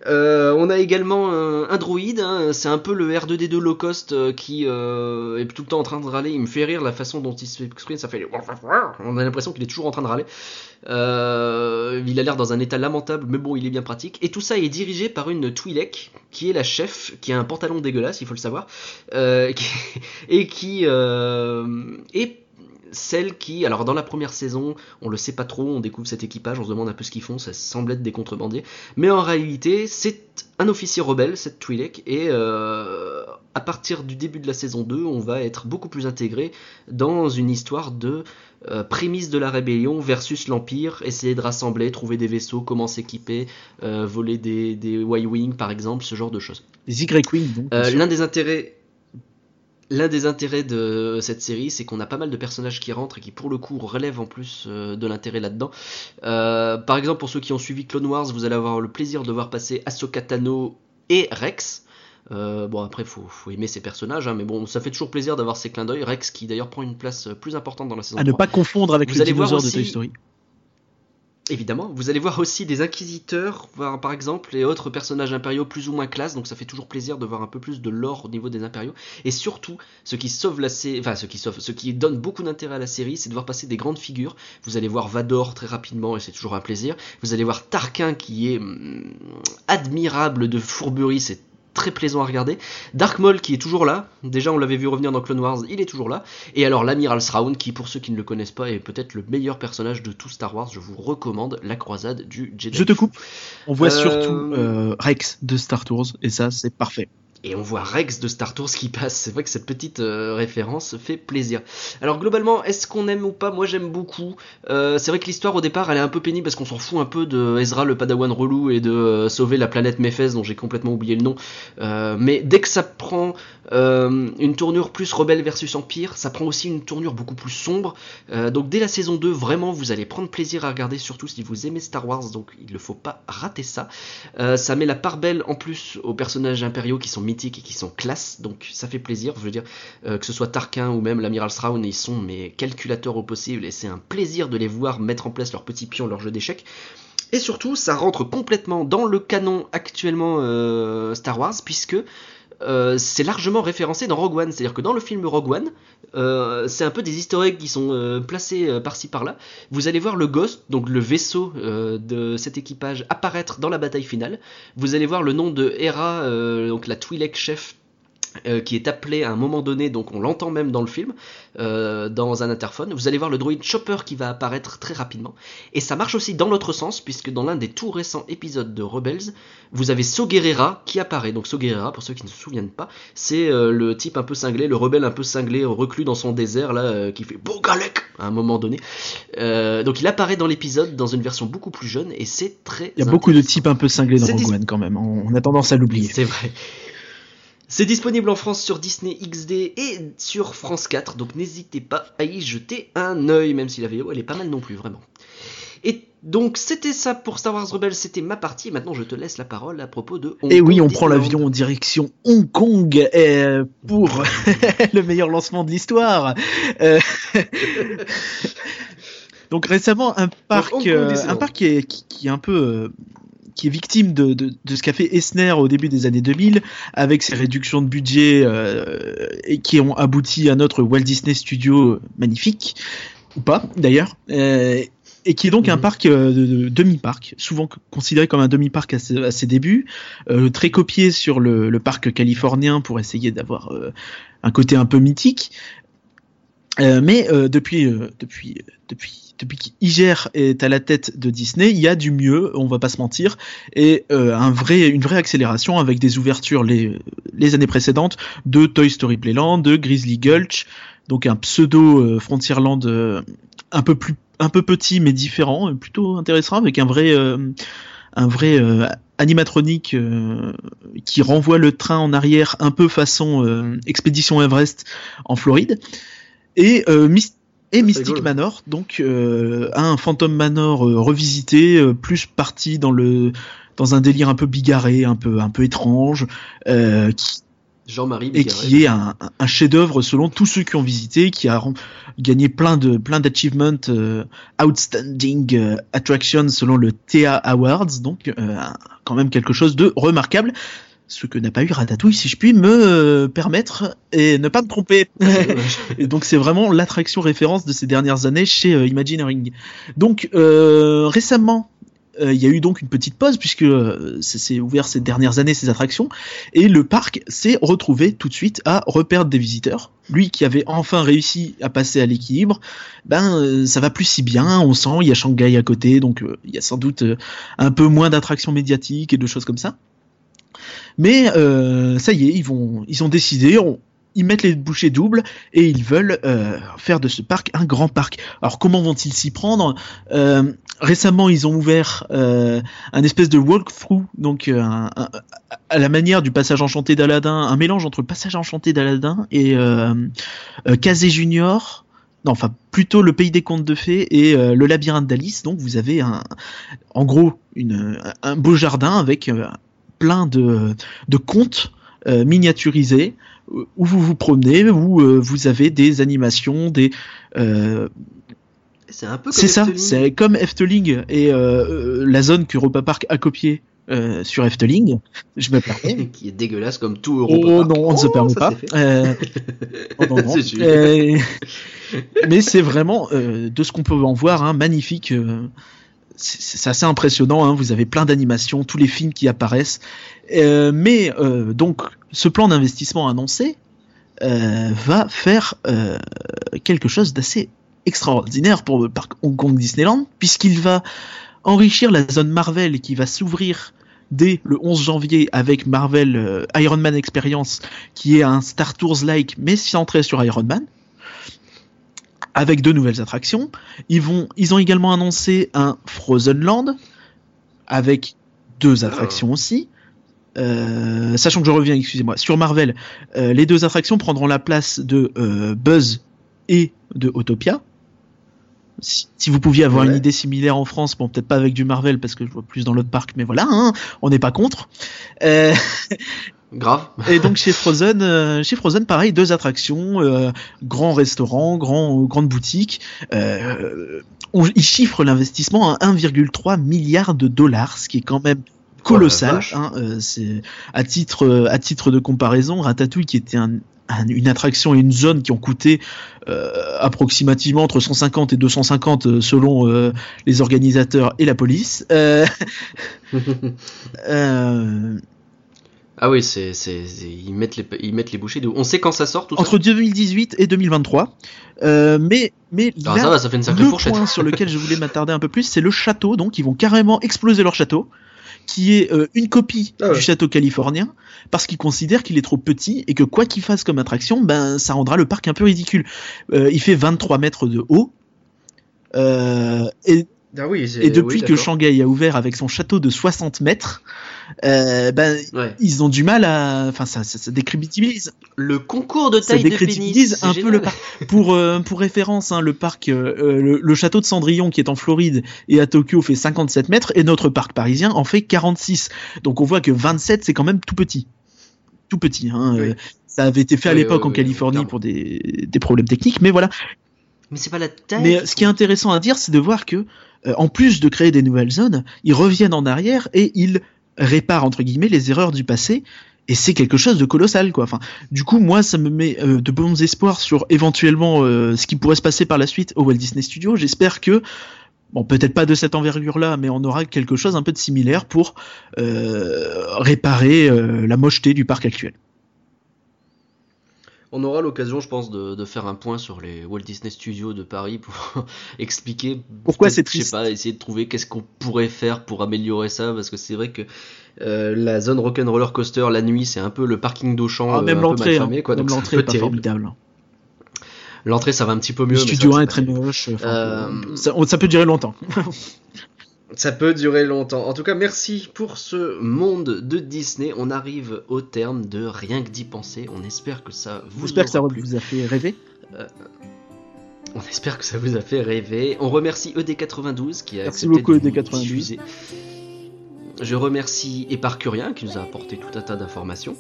Euh, on a également un, un droïde, hein, c'est un peu le R2D2 low cost euh, qui euh, est tout le temps en train de râler. Il me fait rire la façon dont il s'exprime, ça fait. On a l'impression qu'il est toujours en train de râler. Il a l'air dans un état lamentable, mais bon, il est bien pratique. Et tout ça est dirigé par une Twi'lek qui est la chef, qui a un pantalon dégueulasse, il faut le savoir, et qui est celle qui, alors dans la première saison, on le sait pas trop, on découvre cet équipage, on se demande un peu ce qu'ils font, ça semble être des contrebandiers, mais en réalité, c'est un officier rebelle, cette Twi'lek, et euh, à partir du début de la saison 2, on va être beaucoup plus intégré dans une histoire de euh, prémisse de la rébellion versus l'Empire, essayer de rassembler, trouver des vaisseaux, comment s'équiper, euh, voler des, des Y-Wing par exemple, ce genre de choses. Des Y-Wing, donc. Euh, L'un des intérêts L'un des intérêts de cette série, c'est qu'on a pas mal de personnages qui rentrent et qui, pour le coup, relèvent en plus euh, de l'intérêt là-dedans. Euh, par exemple, pour ceux qui ont suivi Clone Wars, vous allez avoir le plaisir de voir passer Ahsoka Tano et Rex. Euh, bon, après, faut, faut aimer ces personnages, hein, mais bon, ça fait toujours plaisir d'avoir ces clins d'œil. Rex, qui d'ailleurs prend une place plus importante dans la saison À 3. ne pas confondre avec Vous le allez voir dinosaure de Toy Story. Évidemment, vous allez voir aussi des inquisiteurs, par exemple, et autres personnages impériaux plus ou moins classe, donc ça fait toujours plaisir de voir un peu plus de lore au niveau des impériaux. Et surtout, ce qui sauve la série, enfin ce qui sauve, ce qui donne beaucoup d'intérêt à la série, c'est de voir passer des grandes figures. Vous allez voir Vador très rapidement, et c'est toujours un plaisir. Vous allez voir Tarquin qui est hum, admirable de fourberie, c'est très plaisant à regarder. Dark Maul qui est toujours là, déjà on l'avait vu revenir dans Clone Wars, il est toujours là. Et alors l'amiral Thrawn qui pour ceux qui ne le connaissent pas est peut-être le meilleur personnage de tout Star Wars, je vous recommande la croisade du Jedi. Je te coupe. On voit Euh, surtout euh, Rex de Star Tours, et ça, c'est parfait. Et on voit Rex de Star Tours qui passe. C'est vrai que cette petite euh, référence fait plaisir. Alors globalement, est-ce qu'on aime ou pas? Moi j'aime beaucoup. Euh, c'est vrai que l'histoire au départ elle est un peu pénible parce qu'on s'en fout un peu de Ezra le padawan relou et de euh, sauver la planète Méphès dont j'ai complètement oublié le nom. Mais dès que ça prend une tournure plus rebelle versus empire, ça prend aussi une tournure beaucoup plus sombre. Donc dès la saison 2, vraiment vous allez prendre plaisir à regarder, surtout si vous aimez Star Wars. Donc il ne faut pas rater ça. Ça met la part belle en plus aux personnages impériaux qui sont et qui sont classe, donc ça fait plaisir. Je veux dire, euh, que ce soit Tarquin ou même l'amiral Thrawn, ils sont mes calculateurs au possible et c'est un plaisir de les voir mettre en place leurs petits pions, leur jeu d'échecs. Et surtout, ça rentre complètement dans le canon actuellement euh, Star Wars, puisque euh, c'est largement référencé dans Rogue One. C'est-à-dire que dans le film Rogue One, euh, c'est un peu des eggs qui sont euh, placés par-ci par-là. Vous allez voir le Ghost, donc le vaisseau de cet équipage, apparaître dans la bataille finale. Vous allez voir le nom de Hera, donc la Twi'lek chef, euh, qui est appelé à un moment donné, donc on l'entend même dans le film, euh, dans un interphone. Vous allez voir le droïde Chopper qui va apparaître très rapidement. Et ça marche aussi dans l'autre sens, puisque dans l'un des tout récents épisodes de Rebels, vous avez So Gerrera qui apparaît. Donc So Gerrera, pour ceux qui ne se souviennent pas, c'est euh, le type un peu cinglé, le rebelle un peu cinglé, reclus dans son désert, là, euh, qui fait Bogalek à un moment donné. Euh, donc il apparaît dans l'épisode dans une version beaucoup plus jeune, et c'est très Il y a beaucoup de types un peu cinglés dans Rogue One quand même. On a tendance à l'oublier. C'est vrai. C'est disponible en France sur Disney XD et sur France 4, donc n'hésitez pas à y jeter un œil, même si la vidéo elle est pas mal non plus, vraiment. Et donc c'était ça pour Star Wars Rebels, c'était ma partie, et maintenant je te laisse la parole à propos de Hong Et oui, Kong on prend l'avion en direction Hong Kong euh, pour le meilleur lancement de l'histoire. Euh, Donc récemment, un parc, Kong euh, un parc qui est, qui, qui est un peu euh, qui est victime de, de, de ce qu'a fait Esner au début des années 2000 avec ses réductions de budget euh, et qui ont abouti à notre Walt Disney Studio magnifique ou pas d'ailleurs. Euh, et qui est donc un Mhm. parc euh, de, de demi-parc, souvent considéré comme un demi-parc à, ses- à ses débuts, euh, très copié sur le, le parc californien pour essayer d'avoir euh, un côté un peu mythique. Euh, mais euh, depuis, euh, depuis, depuis, depuis qu'Iger est à la tête de Disney, il y a du mieux, on va pas se mentir, et euh, un vrai, une vraie accélération avec des ouvertures les, les années précédentes de Toy Story Playland, de Grizzly Gulch, donc un pseudo euh, Frontierland euh, un peu plus un peu petit mais différent, plutôt intéressant avec un vrai euh, un vrai euh, animatronique euh, qui renvoie le train en arrière un peu façon euh, expédition Everest en Floride et euh, et Mystic. Manor donc euh, un Phantom Manor euh, revisité euh, plus parti dans le dans un délire un peu bigarré un peu un peu étrange euh, qui Jean-Marie et qui est un, un- chef-d'œuvre selon tous ceux qui ont visité, qui a gagné plein de plein d'achievements euh, outstanding euh, attraction selon le TEA Awards, donc euh, quand même quelque chose de remarquable. Ce que n'a pas eu Ratatouille, si je puis me euh, permettre et ne pas me tromper. Et donc c'est vraiment l'attraction référence de ces dernières années chez euh, Imagineering. Donc euh, récemment, il y a eu donc une petite pause puisque c'est ouvert ces dernières années ces attractions et le parc s'est retrouvé tout de suite à reperdre des visiteurs. Lui qui avait enfin réussi à passer à l'équilibre, ben ça va plus si bien. On sent il y a Shanghai à côté, donc il y a sans doute un peu moins d'attractions médiatiques et de choses comme ça. Mais euh, ça y est, ils vont, ils ont décidé, ils mettent les bouchées doubles et ils veulent euh, faire de ce parc un grand parc. Alors comment vont-ils s'y prendre? Euh, Récemment, ils ont ouvert euh, un espèce de walkthrough, donc à la manière du passage enchanté d'Aladin, un mélange entre le passage enchanté d'Aladin et euh, Junior. Non, enfin plutôt le pays des contes de fées et le labyrinthe d'Alice. Donc vous avez en gros, un beau jardin avec plein de, de contes euh, miniaturisés euh, où vous vous promenez, où euh, vous avez des animations, des euh, C'est un peu comme c'est ça, c'est comme Efteling et euh, euh, la zone qu'Europa Park a copiée euh, sur Efteling. Je me permets. qui est dégueulasse comme tout Oh Europa Park. non, on ne se Oh, permet pas. Euh, oh non, non. Euh, mais c'est vraiment euh, de ce qu'on peut en voir, hein, magnifique. C'est assez impressionnant. hein, vous avez plein d'animations, tous les films qui apparaissent. Euh, mais euh, donc, ce plan d'investissement annoncé euh, va faire quelque chose d'assez extraordinaire pour le parc Hong Kong Disneyland, puisqu'il va enrichir la zone Marvel qui va s'ouvrir dès le 11 janvier avec Marvel Iron Man Experience, qui est un Star Tours-like, mais centré sur Iron Man, avec deux nouvelles attractions. Ils, vont, ils ont également annoncé un Frozen Land, avec deux attractions aussi. Euh, sachant que je reviens, excusez-moi, sur Marvel, euh, les deux attractions prendront la place de euh, Buzz et de Autopia. Si, si vous pouviez avoir Ouais. une idée similaire en France, bon peut-être pas avec du Marvel parce que je vois plus dans l'autre parc, mais voilà, hein, on n'est pas contre. Grave. et donc chez Frozen, euh, chez Frozen, pareil, deux attractions, euh, grand restaurant, grand grande boutique. Euh, on, ils chiffrent l'investissement à 1,3 milliard de dollars, ce qui est quand même colossal. hein, euh, c'est à titre à titre de comparaison, Ratatouille qui était un- un- une attraction et une zone qui ont coûté euh, approximativement entre 150 et 250 euh, selon euh, les organisateurs et la police. Euh, euh, ah oui, c'est, c'est, c'est- ils mettent les, ils mettent les bouchées. De... On sait quand ça sort tout entre 2018 et 2023. Euh, mais mais ça. Ah, là, ça va, ça fait une sacrée le fourchette. point sur lequel je voulais m'attarder un peu plus, c'est le château. Donc ils vont carrément exploser leur château, qui est euh, une copie Ah ouais. du château californien, parce qu'ils considèrent qu'il est trop petit et que quoi qu'il fasse comme attraction, ben ça rendra le parc un peu ridicule. Euh, il fait 23 mètres de haut. Euh, et Ah oui, et depuis oui, que. Shanghai a ouvert avec son château de 60 mètres, euh, ben, Ouais. ils ont du mal à. Enfin, ça, ça, ça décrédibilise. Le concours de Ça taille de décrédibilise pénis. un peu le parc. Pour, euh, pour référence, hein, le parc, euh, le, le château de Cendrillon qui est en Floride et à Tokyo fait 57 mètres et notre parc parisien en fait 46. Donc on voit que 27 c'est quand même tout petit. Tout petit. Hein, Oui. ça avait été fait à Oui, l'époque oui, en Californie pour des, des problèmes techniques, mais voilà. Mais c'est pas la taille. Mais ce qui est intéressant à dire, c'est de voir que, euh, en plus de créer des nouvelles zones, ils reviennent en arrière et ils réparent entre guillemets les erreurs du passé. Et c'est quelque chose de colossal, quoi. Enfin, du coup, moi, ça me met euh, de bons espoirs sur éventuellement euh, ce qui pourrait se passer par la suite au Walt Disney Studios. J'espère que, bon, peut-être pas de cette envergure-là, mais on aura quelque chose un peu de similaire pour euh, réparer la mocheté du parc actuel. On aura l'occasion, je pense, de, de faire un point sur les Walt Disney Studios de Paris pour expliquer Pourquoi c'est Je sais triste pas, essayer de trouver qu'est-ce qu'on pourrait faire pour améliorer ça, parce que c'est vrai que euh, la zone Rock'n'Roller Coaster la nuit, c'est un peu le parking d'Auchan, Ah, euh, même l'entrée, hein. quoi, même l'entrée est pas terrible. formidable. L'entrée, ça va un petit peu mieux. Le mais studio ça, 1 est très moche. enfin, Euh, ça peut durer longtemps. Ça peut durer longtemps. En tout cas, merci pour ce monde de Disney. On arrive au terme de rien que d'y penser. On espère que ça vous J'espère que ça aura plu. vous a fait rêver. On espère que ça vous a fait rêver. On remercie E ED92 qui a Merci beaucoup, de vous ED92. diffuser. Je remercie Éparcurien qui nous a apporté tout un tas d'informations.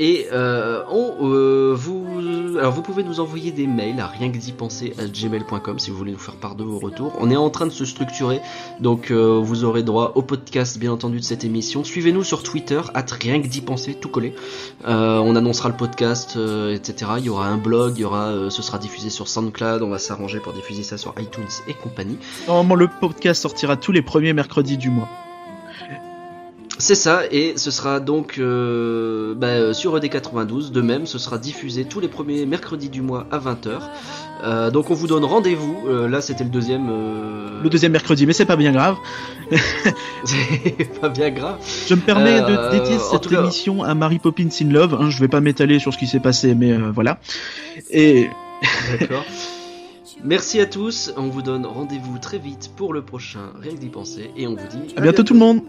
Et euh, euh, vous, alors vous pouvez nous envoyer des mails à rien que d'y penser à gmail.com si vous voulez nous faire part de vos retours. On est en train de se structurer, donc euh, vous aurez droit au podcast bien entendu de cette émission. Suivez-nous sur Twitter, at rien que d'y penser, tout collé. Euh, on annoncera le podcast, etc. Il y aura un blog, il aura, ce sera diffusé sur SoundCloud. On va s'arranger pour diffuser ça sur iTunes et compagnie. Normalement, le podcast sortira tous les premiers mercredis du mois. C'est ça, et ce sera donc euh, bah, euh, sur ED92. De même, ce sera diffusé tous les premiers mercredis du mois à 20h. Euh, donc on vous donne rendez-vous. Euh, là, c'était le deuxième. euh, Le deuxième mercredi, mais c'est pas bien grave. C'est pas bien grave. Je me permets de dédier cette cas- émission à Mary Poppins in Love. Hein, je vais pas m'étaler sur ce qui s'est passé, mais euh, voilà. Et D'accord. Merci à tous. On vous donne rendez-vous très vite pour le prochain Rien que d'y penser. Et on vous dit à bientôt tout le monde.